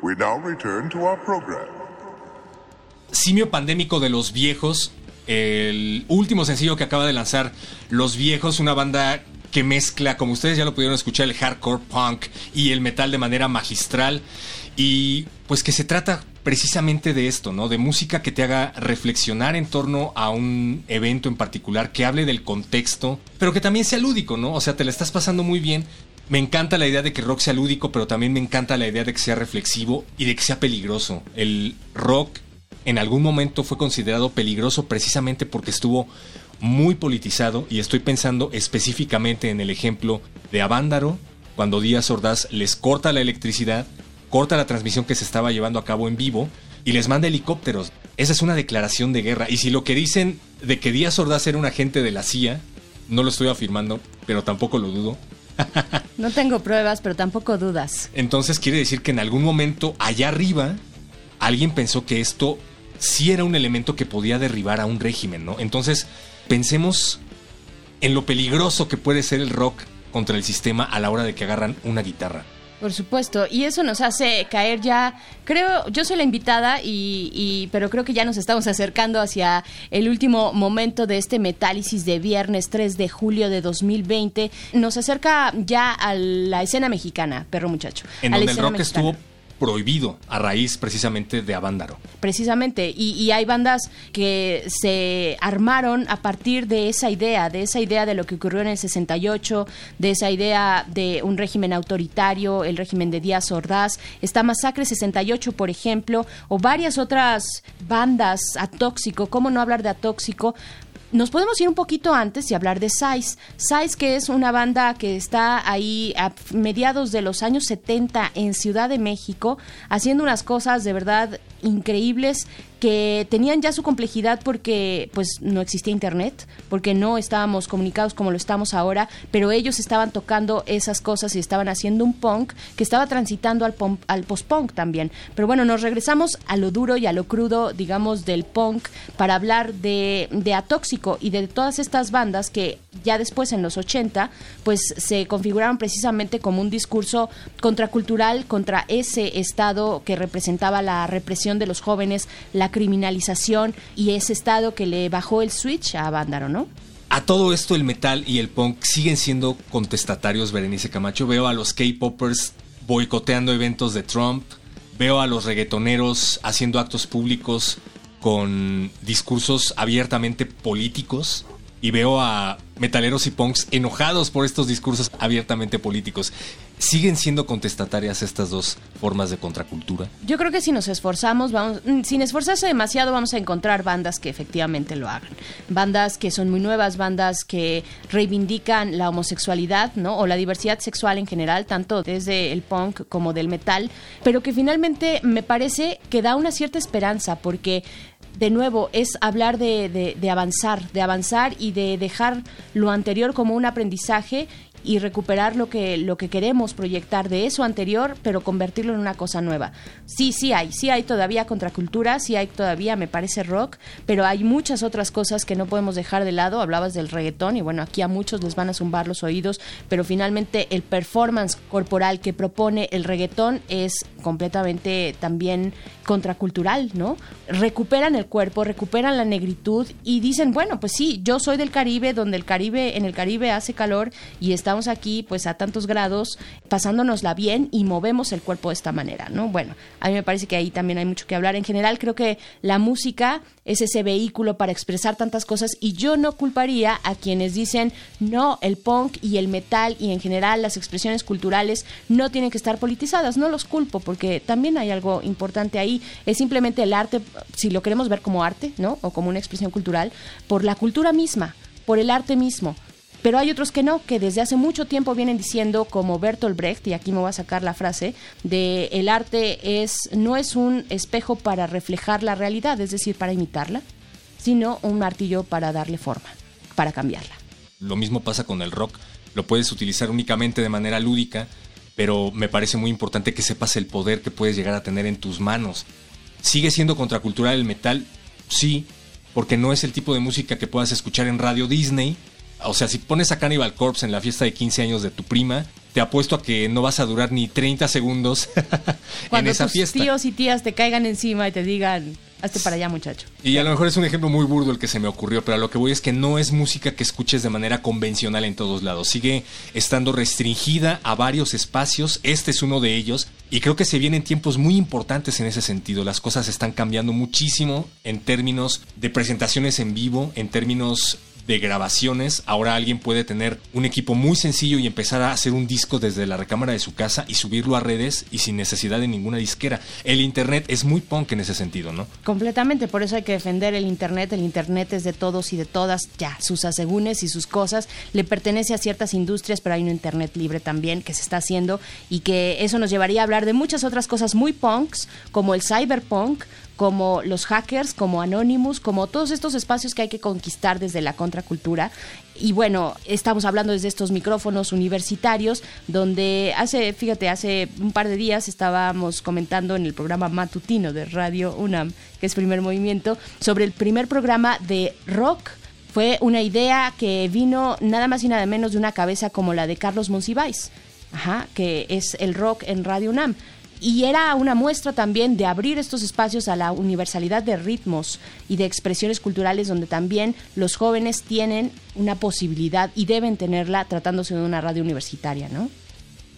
We now return to our program. Simio Pandémico de los Viejos, el último sencillo que acaba de lanzar Los Viejos, una banda que mezcla, como ustedes ya lo pudieron escuchar, el hardcore punk y el metal de manera magistral. Y pues que se trata precisamente de esto, ¿no? De música que te haga reflexionar en torno a un evento en particular, que hable del contexto, pero que también sea lúdico, ¿no? O sea, te la estás pasando muy bien. Me encanta la idea de que rock sea lúdico, pero también me encanta la idea de que sea reflexivo y de que sea peligroso. El rock en algún momento fue considerado peligroso precisamente porque estuvo muy politizado y estoy pensando específicamente en el ejemplo de Avándaro, cuando Díaz Ordaz les corta la electricidad, corta la transmisión que se estaba llevando a cabo en vivo y les manda helicópteros. Esa es una declaración de guerra. Y si lo que dicen de que Díaz Ordaz era un agente de la CIA, no lo estoy afirmando, pero tampoco lo dudo. No tengo pruebas, pero tampoco dudas. Entonces quiere decir que en algún momento allá arriba alguien pensó que esto sí era un elemento que podía derribar a un régimen, ¿no? Entonces pensemos en lo peligroso que puede ser el rock contra el sistema a la hora de que agarran una guitarra. Por supuesto, y eso nos hace caer ya, creo, yo soy la invitada, y, y- pero creo que ya nos estamos acercando hacia el último momento de este metálisis de viernes 3 de julio de 2020. Nos acerca ya a la escena mexicana, perro muchacho. En a la donde el rock mexicana. estuvo prohibido a raíz precisamente de Avándaro. Precisamente, y, y hay bandas que se armaron a partir de esa idea, de esa idea de lo que ocurrió en el 68, de esa idea de un régimen autoritario, el régimen de Díaz Ordaz, está Masacre 68, por ejemplo, o varias otras bandas, Atóxico, ¿cómo no hablar de Atóxico? Nos podemos ir un poquito antes y hablar de Size. Size, que es una banda que está ahí a mediados de los años 70 en Ciudad de México, haciendo unas cosas de verdad increíbles que tenían ya su complejidad porque pues no existía internet, porque no estábamos comunicados como lo estamos ahora, pero ellos estaban tocando esas cosas y estaban haciendo un punk que estaba transitando al, al post-punk también. Pero bueno, nos regresamos a lo duro y a lo crudo, digamos, del punk para hablar de, de Atóxico y de todas estas bandas que ya después en los 80 pues se configuraron precisamente como un discurso contracultural contra ese estado que representaba la represión de los jóvenes, la criminalización y ese estado que le bajó el switch a Vándaro, ¿no? A todo esto el metal y el punk siguen siendo contestatarios, Berenice Camacho. Veo a los K-Poppers boicoteando eventos de Trump. Veo a los reggaetoneros haciendo actos públicos con discursos abiertamente políticos. Y veo a metaleros y punks enojados por estos discursos abiertamente políticos. ¿Siguen siendo contestatarias estas dos formas de contracultura? Yo creo que si nos esforzamos, vamos, mm, sin esforzarse demasiado, vamos a encontrar bandas que efectivamente lo hagan. Bandas que son muy nuevas, bandas que reivindican la homosexualidad, ¿no? O la diversidad sexual en general, tanto desde el punk como del metal, pero que finalmente me parece que da una cierta esperanza, porque de nuevo, es hablar de, de- avanzar, de avanzar y de dejar lo anterior como un aprendizaje y recuperar lo que, lo que queremos proyectar de eso anterior, pero convertirlo en una cosa nueva. Sí, sí hay, sí hay todavía contracultura, sí hay todavía, me parece, rock, pero hay muchas otras cosas que no podemos dejar de lado. Hablabas del reggaetón y bueno, aquí a muchos les van a zumbar los oídos, pero finalmente el performance corporal que propone el reggaetón es completamente también contracultural, ¿no? Recuperan el cuerpo, recuperan la negritud y dicen, bueno, pues sí, yo soy del Caribe, donde el Caribe, en el Caribe hace calor y estamos aquí pues a tantos grados, pasándonosla bien y movemos el cuerpo de esta manera, ¿no? Bueno, a mí me parece que ahí también hay mucho que hablar. En general creo que la música es ese vehículo para expresar tantas cosas y yo no culparía a quienes dicen, no, el punk y el metal y en general las expresiones culturales no tienen que estar politizadas, no los culpo porque también hay algo importante ahí, es simplemente el arte, si lo queremos ver como arte, ¿no? O como una expresión cultural, por la cultura misma, por el arte mismo. Pero hay otros que no, que desde hace mucho tiempo vienen diciendo, como Bertolt Brecht, y aquí me voy a sacar la frase, de el arte es, no es un espejo para reflejar la realidad, es decir, para imitarla, sino un martillo para darle forma, para cambiarla. Lo mismo pasa con el rock. Lo puedes utilizar únicamente de manera lúdica, pero me parece muy importante que sepas el poder que puedes llegar a tener en tus manos. ¿Sigue siendo contracultural el metal? Sí, porque no es el tipo de música que puedas escuchar en Radio Disney. O sea, si pones a Cannibal Corpse en la fiesta de 15 años de tu prima, te apuesto a que no vas a durar ni 30 segundos en Cuando esa tus fiesta. tíos y tías te caigan encima y te digan, hazte para allá muchacho. Y a lo mejor es un ejemplo muy burdo el que se me ocurrió, pero a lo que voy es que no es música que escuches de manera convencional en todos lados. Sigue estando restringida a varios espacios. Este es uno de ellos. Y creo que se vienen tiempos muy importantes en ese sentido. Las cosas están cambiando muchísimo en términos de presentaciones en vivo, en términos de grabaciones. Ahora alguien puede tener un equipo muy sencillo y empezar a hacer un disco desde la recámara de su casa y subirlo a redes y sin necesidad de ninguna disquera. El internet es muy punk en ese sentido, ¿no? Completamente, por eso hay que defender el Internet. El Internet es de todos y de todas, ya, sus asegúnes y sus cosas. Le pertenece a ciertas industrias, pero hay un Internet libre también que se está haciendo y que eso nos llevaría a hablar de muchas otras cosas muy punks, como el cyberpunk, como los hackers, como Anonymous, como todos estos espacios que hay que conquistar desde la contracultura. Y bueno, estamos hablando desde estos micrófonos universitarios, donde hace, fíjate, hace un par de días estábamos comentando en el programa matutino de Radio UNAM, que es primer movimiento, sobre el primer programa de rock. Fue una idea que vino nada más y nada menos de una cabeza como la de Carlos Monsiváis, que es el rock en Radio UNAM y era una muestra también de abrir estos espacios a la universalidad de ritmos y de expresiones culturales donde también los jóvenes tienen una posibilidad y deben tenerla tratándose de una radio universitaria, ¿no?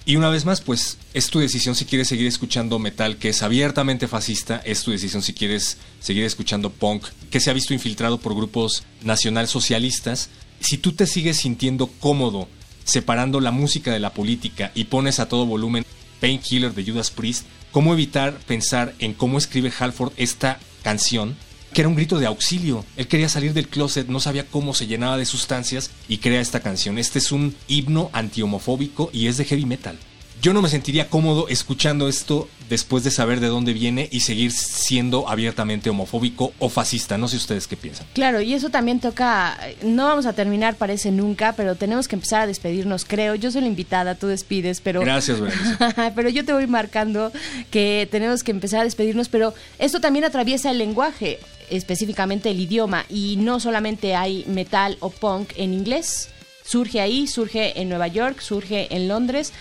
Y una vez más, pues es tu decisión si quieres seguir escuchando metal que es abiertamente fascista, es tu decisión si quieres seguir escuchando punk que se ha visto infiltrado por grupos nacionalsocialistas. Si tú te sigues sintiendo cómodo separando la música de la política y pones a todo volumen Painkiller de Judas Priest, ¿cómo evitar pensar en cómo escribe Halford esta canción? Que era un grito de auxilio. Él quería salir del closet, no sabía cómo se llenaba de sustancias y crea esta canción. Este es un himno antihomofóbico y es de heavy metal. Yo no me sentiría cómodo escuchando esto después de saber de dónde viene y seguir siendo abiertamente homofóbico o fascista. No sé ustedes qué piensan. Claro, y eso también toca, no vamos a terminar, parece nunca, pero tenemos que empezar a despedirnos, creo. Yo soy la invitada, tú despides, pero... Gracias, pero yo te voy marcando que tenemos que empezar a despedirnos, pero esto también atraviesa el lenguaje, específicamente el idioma, y no solamente hay metal o punk en inglés. Surge ahí, surge en Nueva York, surge en Londres,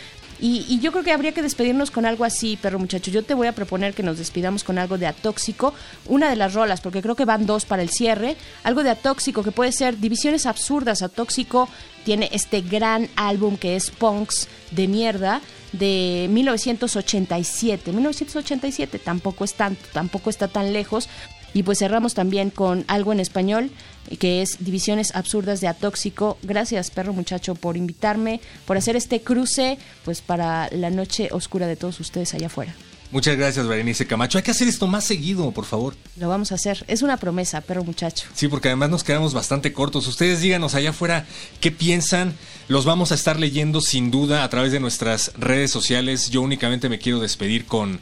y, y, yo creo que habría que despedirnos con algo así, perro muchacho. Yo te voy a proponer que nos despidamos con algo de Atóxico, una de las rolas, porque creo que van dos para el cierre. Algo de Atóxico que puede ser Divisiones Absurdas. Atóxico tiene este gran álbum que es Punks de mierda de 1987. 1987 tampoco es tanto, tampoco está tan lejos. Y pues cerramos también con algo en español, que es Divisiones Absurdas de Atóxico. Gracias, perro muchacho, por invitarme, por hacer este cruce, pues para la noche oscura de todos ustedes allá afuera. Muchas gracias, Berenice Camacho. Hay que hacer esto más seguido, por favor. Lo vamos a hacer. Es una promesa, perro muchacho. Sí, porque además nos quedamos bastante cortos. Ustedes díganos allá afuera qué piensan. Los vamos a estar leyendo sin duda a través de nuestras redes sociales. Yo únicamente me quiero despedir con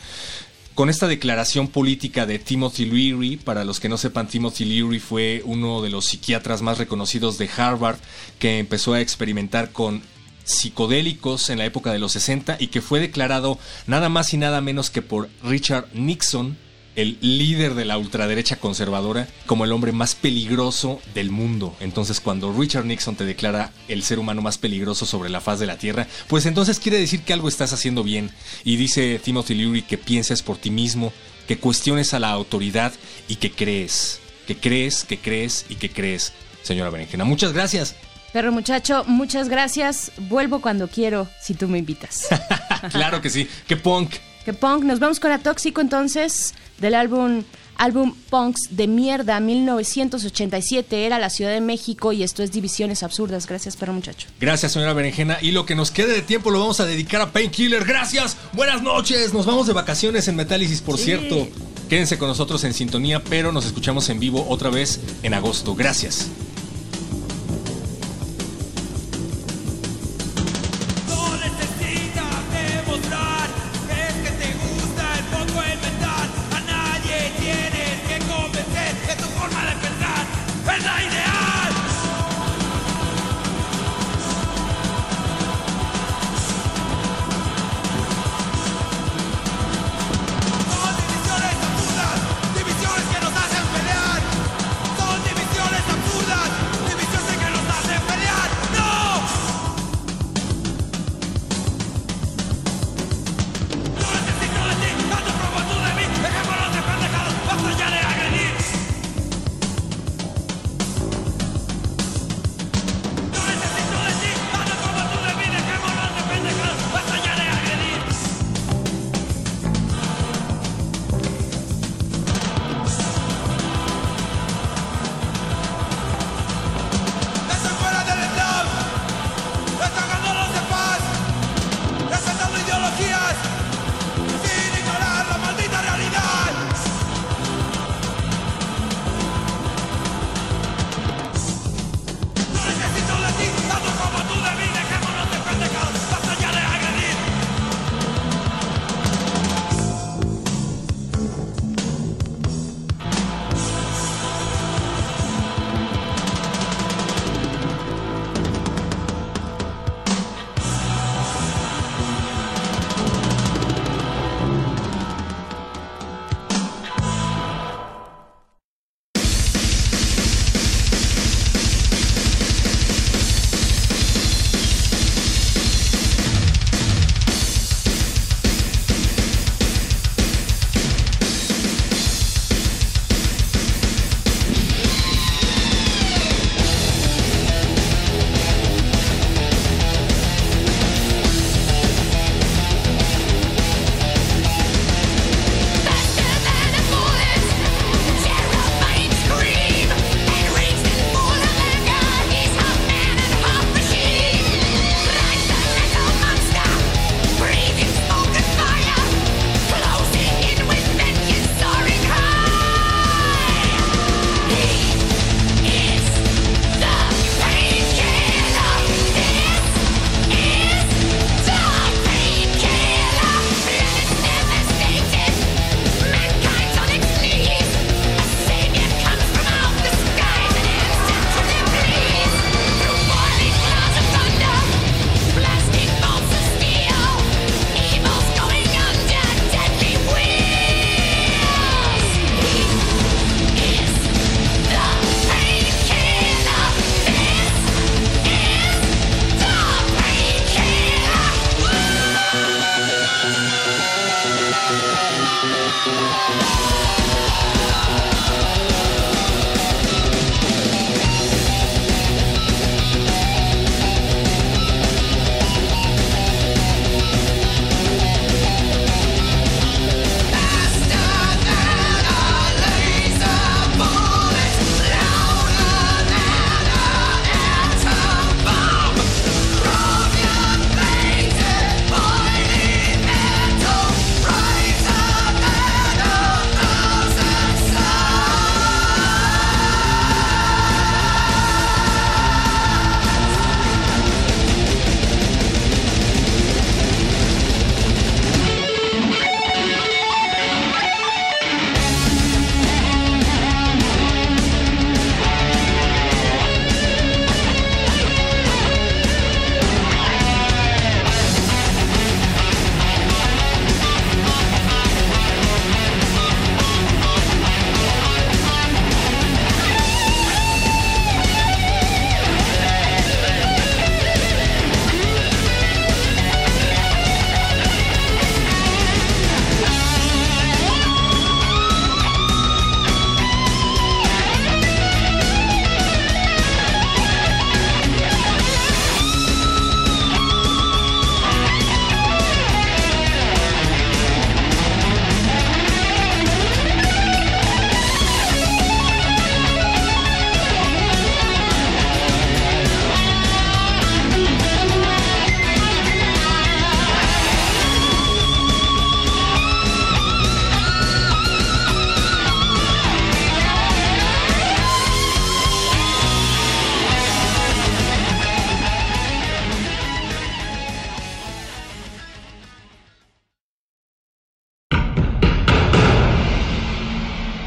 con esta declaración política de Timothy Leary. Para los que no sepan, Timothy Leary fue uno de los psiquiatras más reconocidos de Harvard que empezó a experimentar con psicodélicos en la época de los 60 y que fue declarado nada más y nada menos que por Richard Nixon, el líder de la ultraderecha conservadora, como el hombre más peligroso del mundo. Entonces, cuando Richard Nixon te declara el ser humano más peligroso sobre la faz de la Tierra, pues entonces quiere decir que algo estás haciendo bien. Y dice Timothy Leary que pienses por ti mismo, que cuestiones a la autoridad y que crees. Que crees, que crees y que crees. Señora Berenjena, muchas gracias. Perro muchacho, muchas gracias. Vuelvo cuando quiero, si tú me invitas. claro que sí. Que punk. Que punk. Nos vamos con Atóxico entonces, del álbum álbum Punks de mierda 1987 era la Ciudad de México y esto es Divisiones Absurdas. Gracias, perro muchacho. Gracias, señora Berenjena. Y lo que nos quede de tiempo lo vamos a dedicar a Painkiller. Gracias. Buenas noches. Nos vamos de vacaciones en Metálisis, por cierto. Quédense con nosotros en sintonía, pero nos escuchamos en vivo otra vez en agosto. Gracias.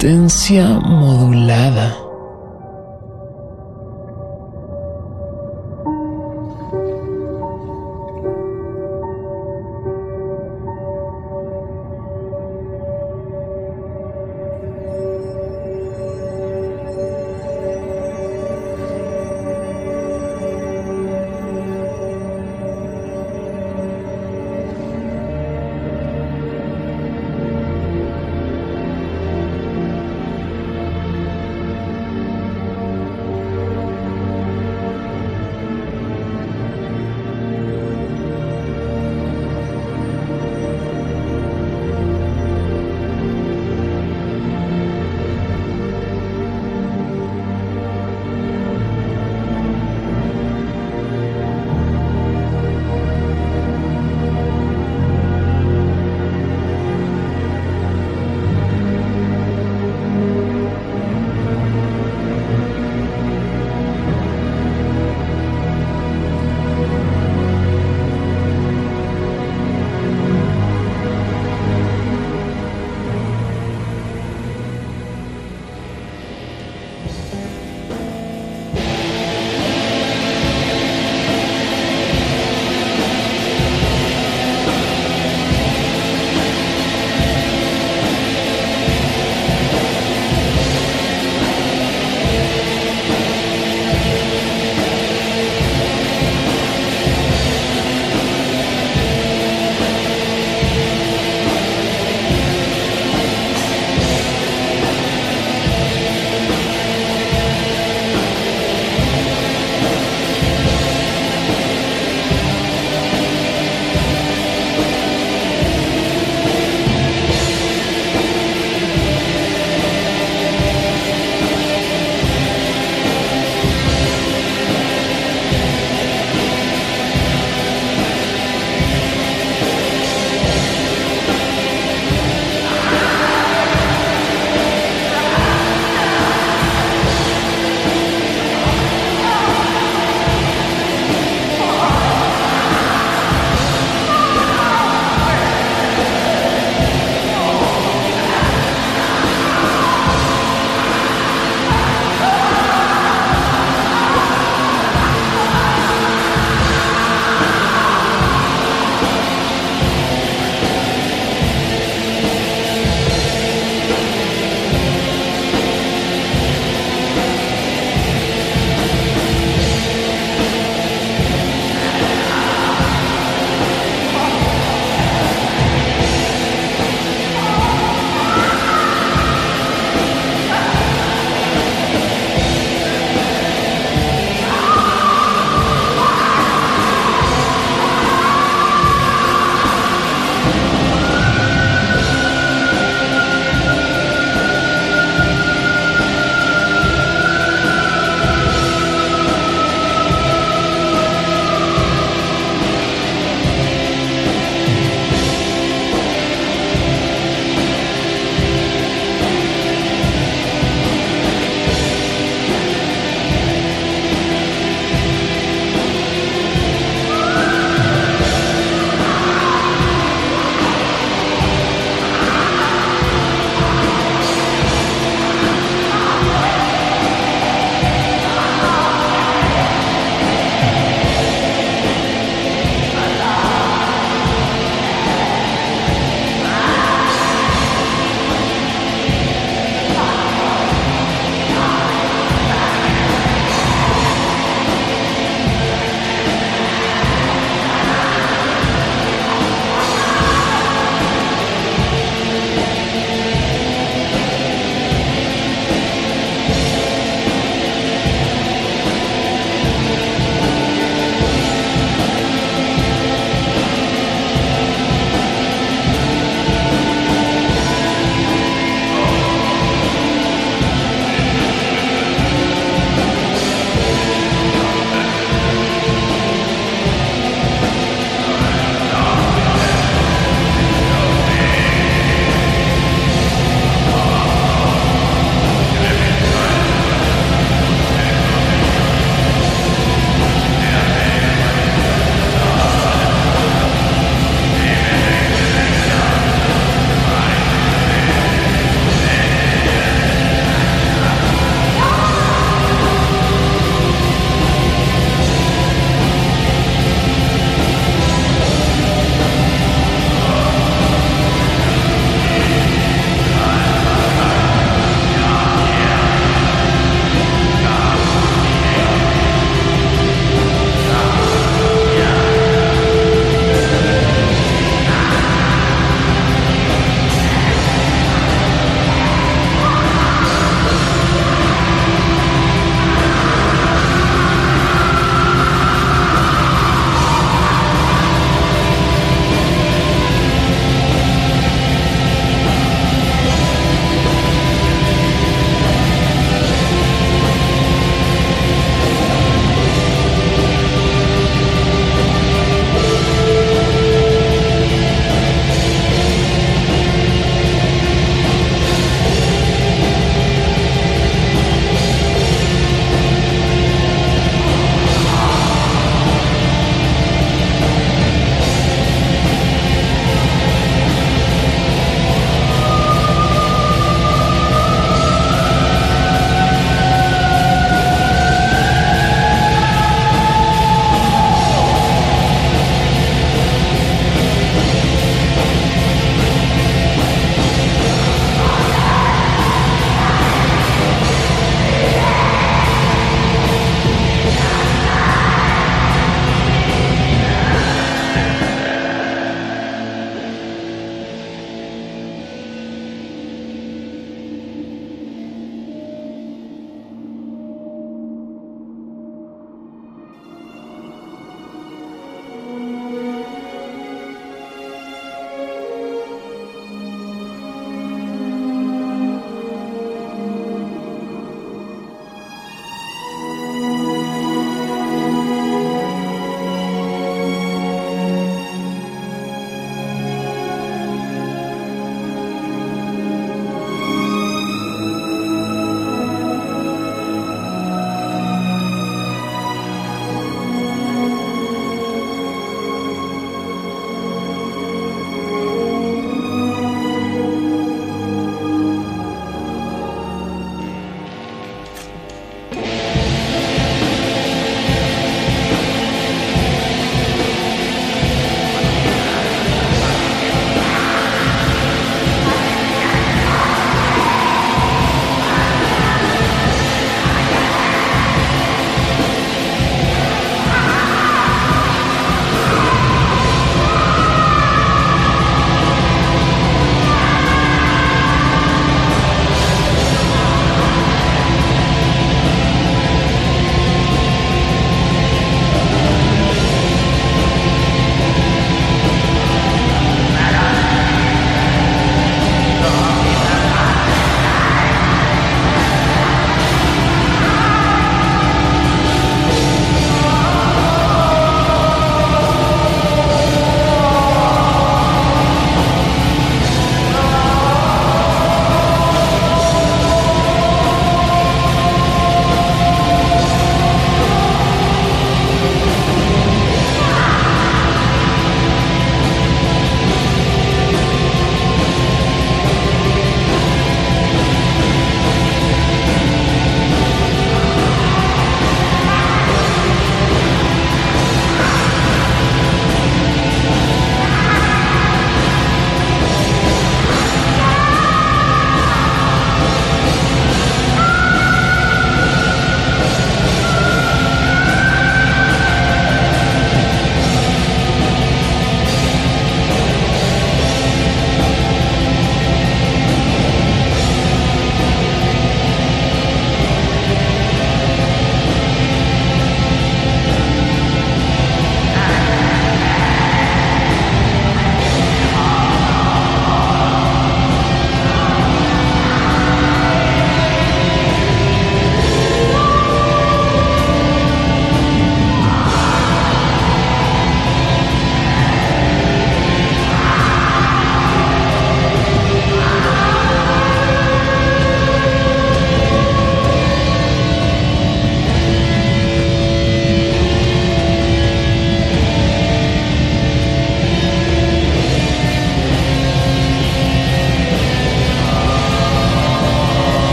Resistencia modulada.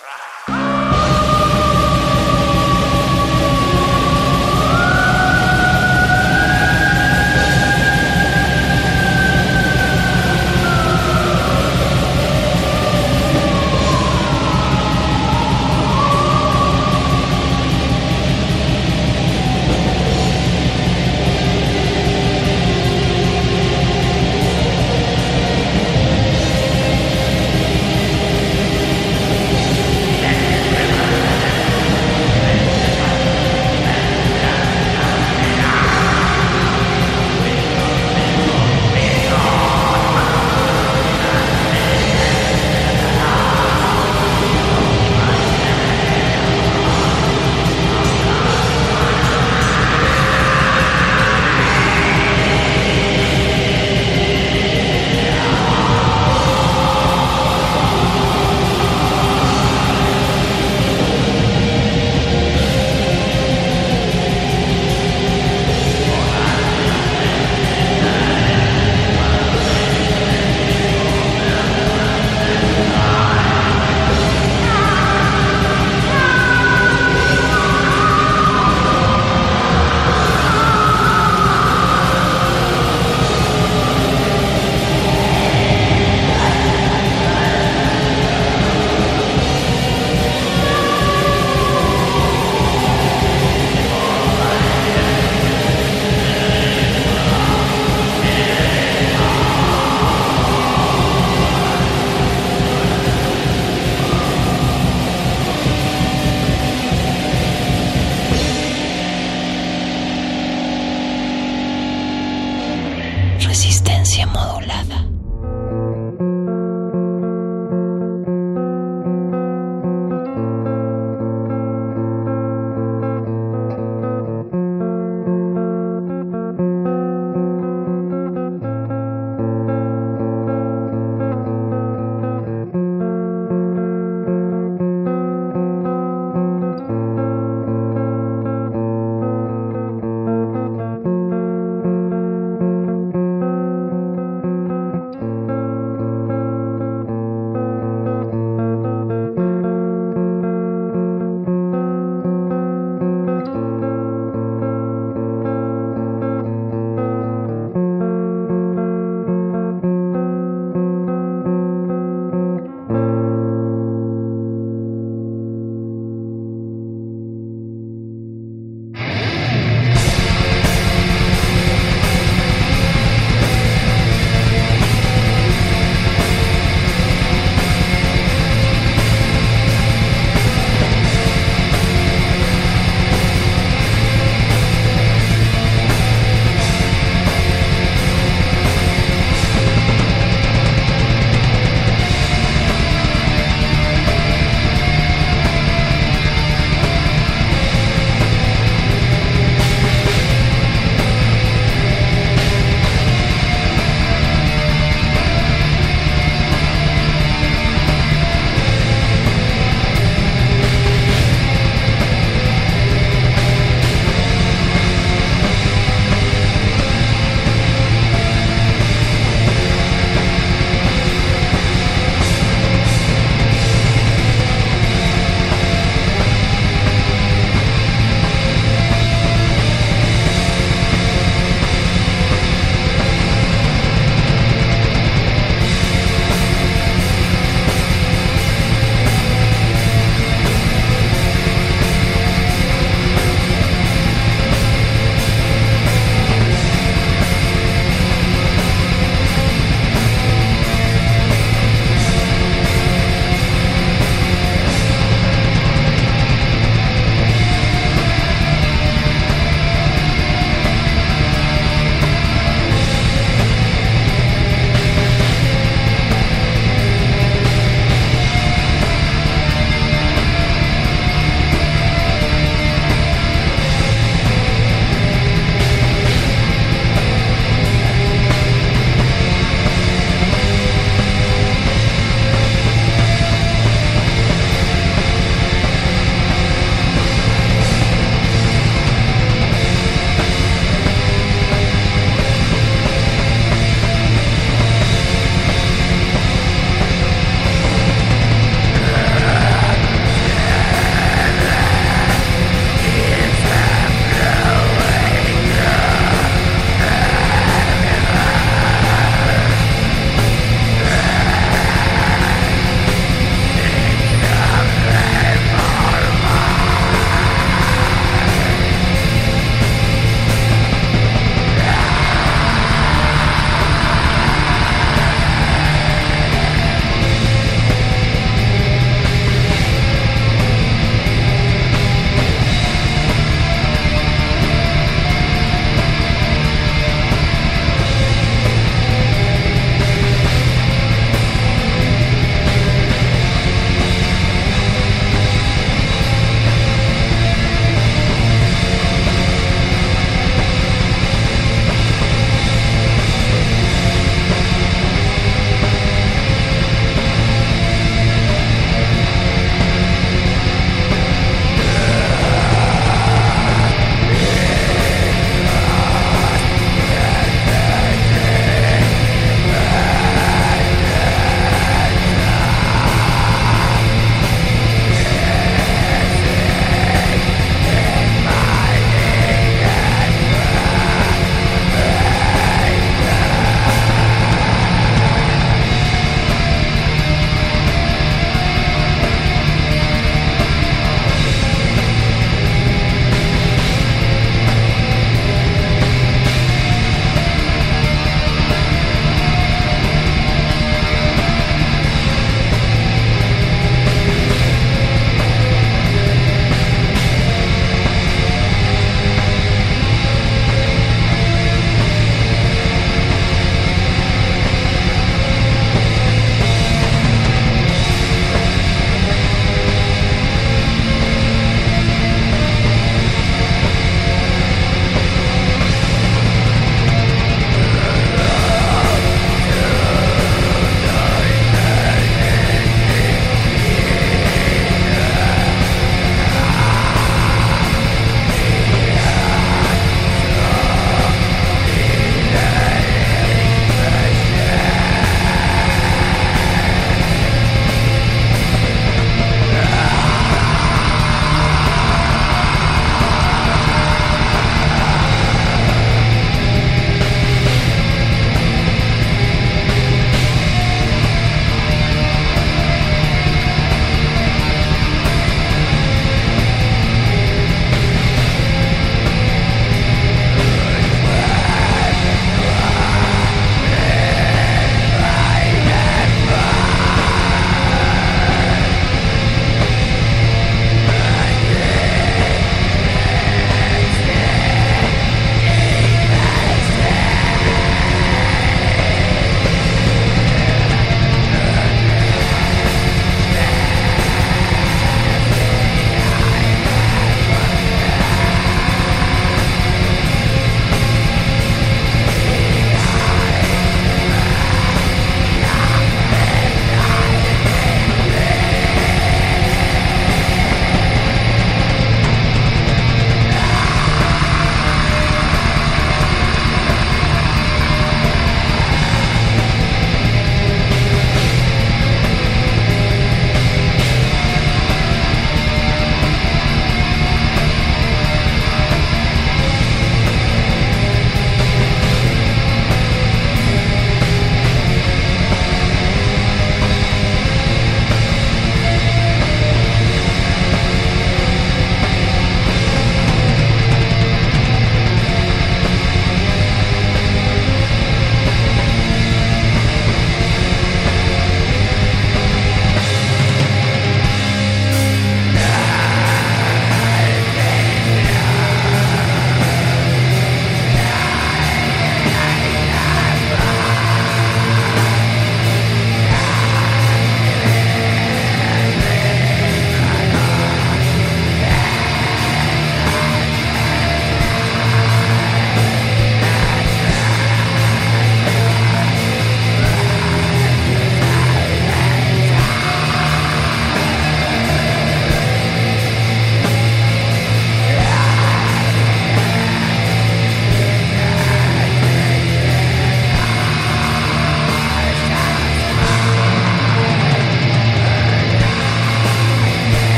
Right.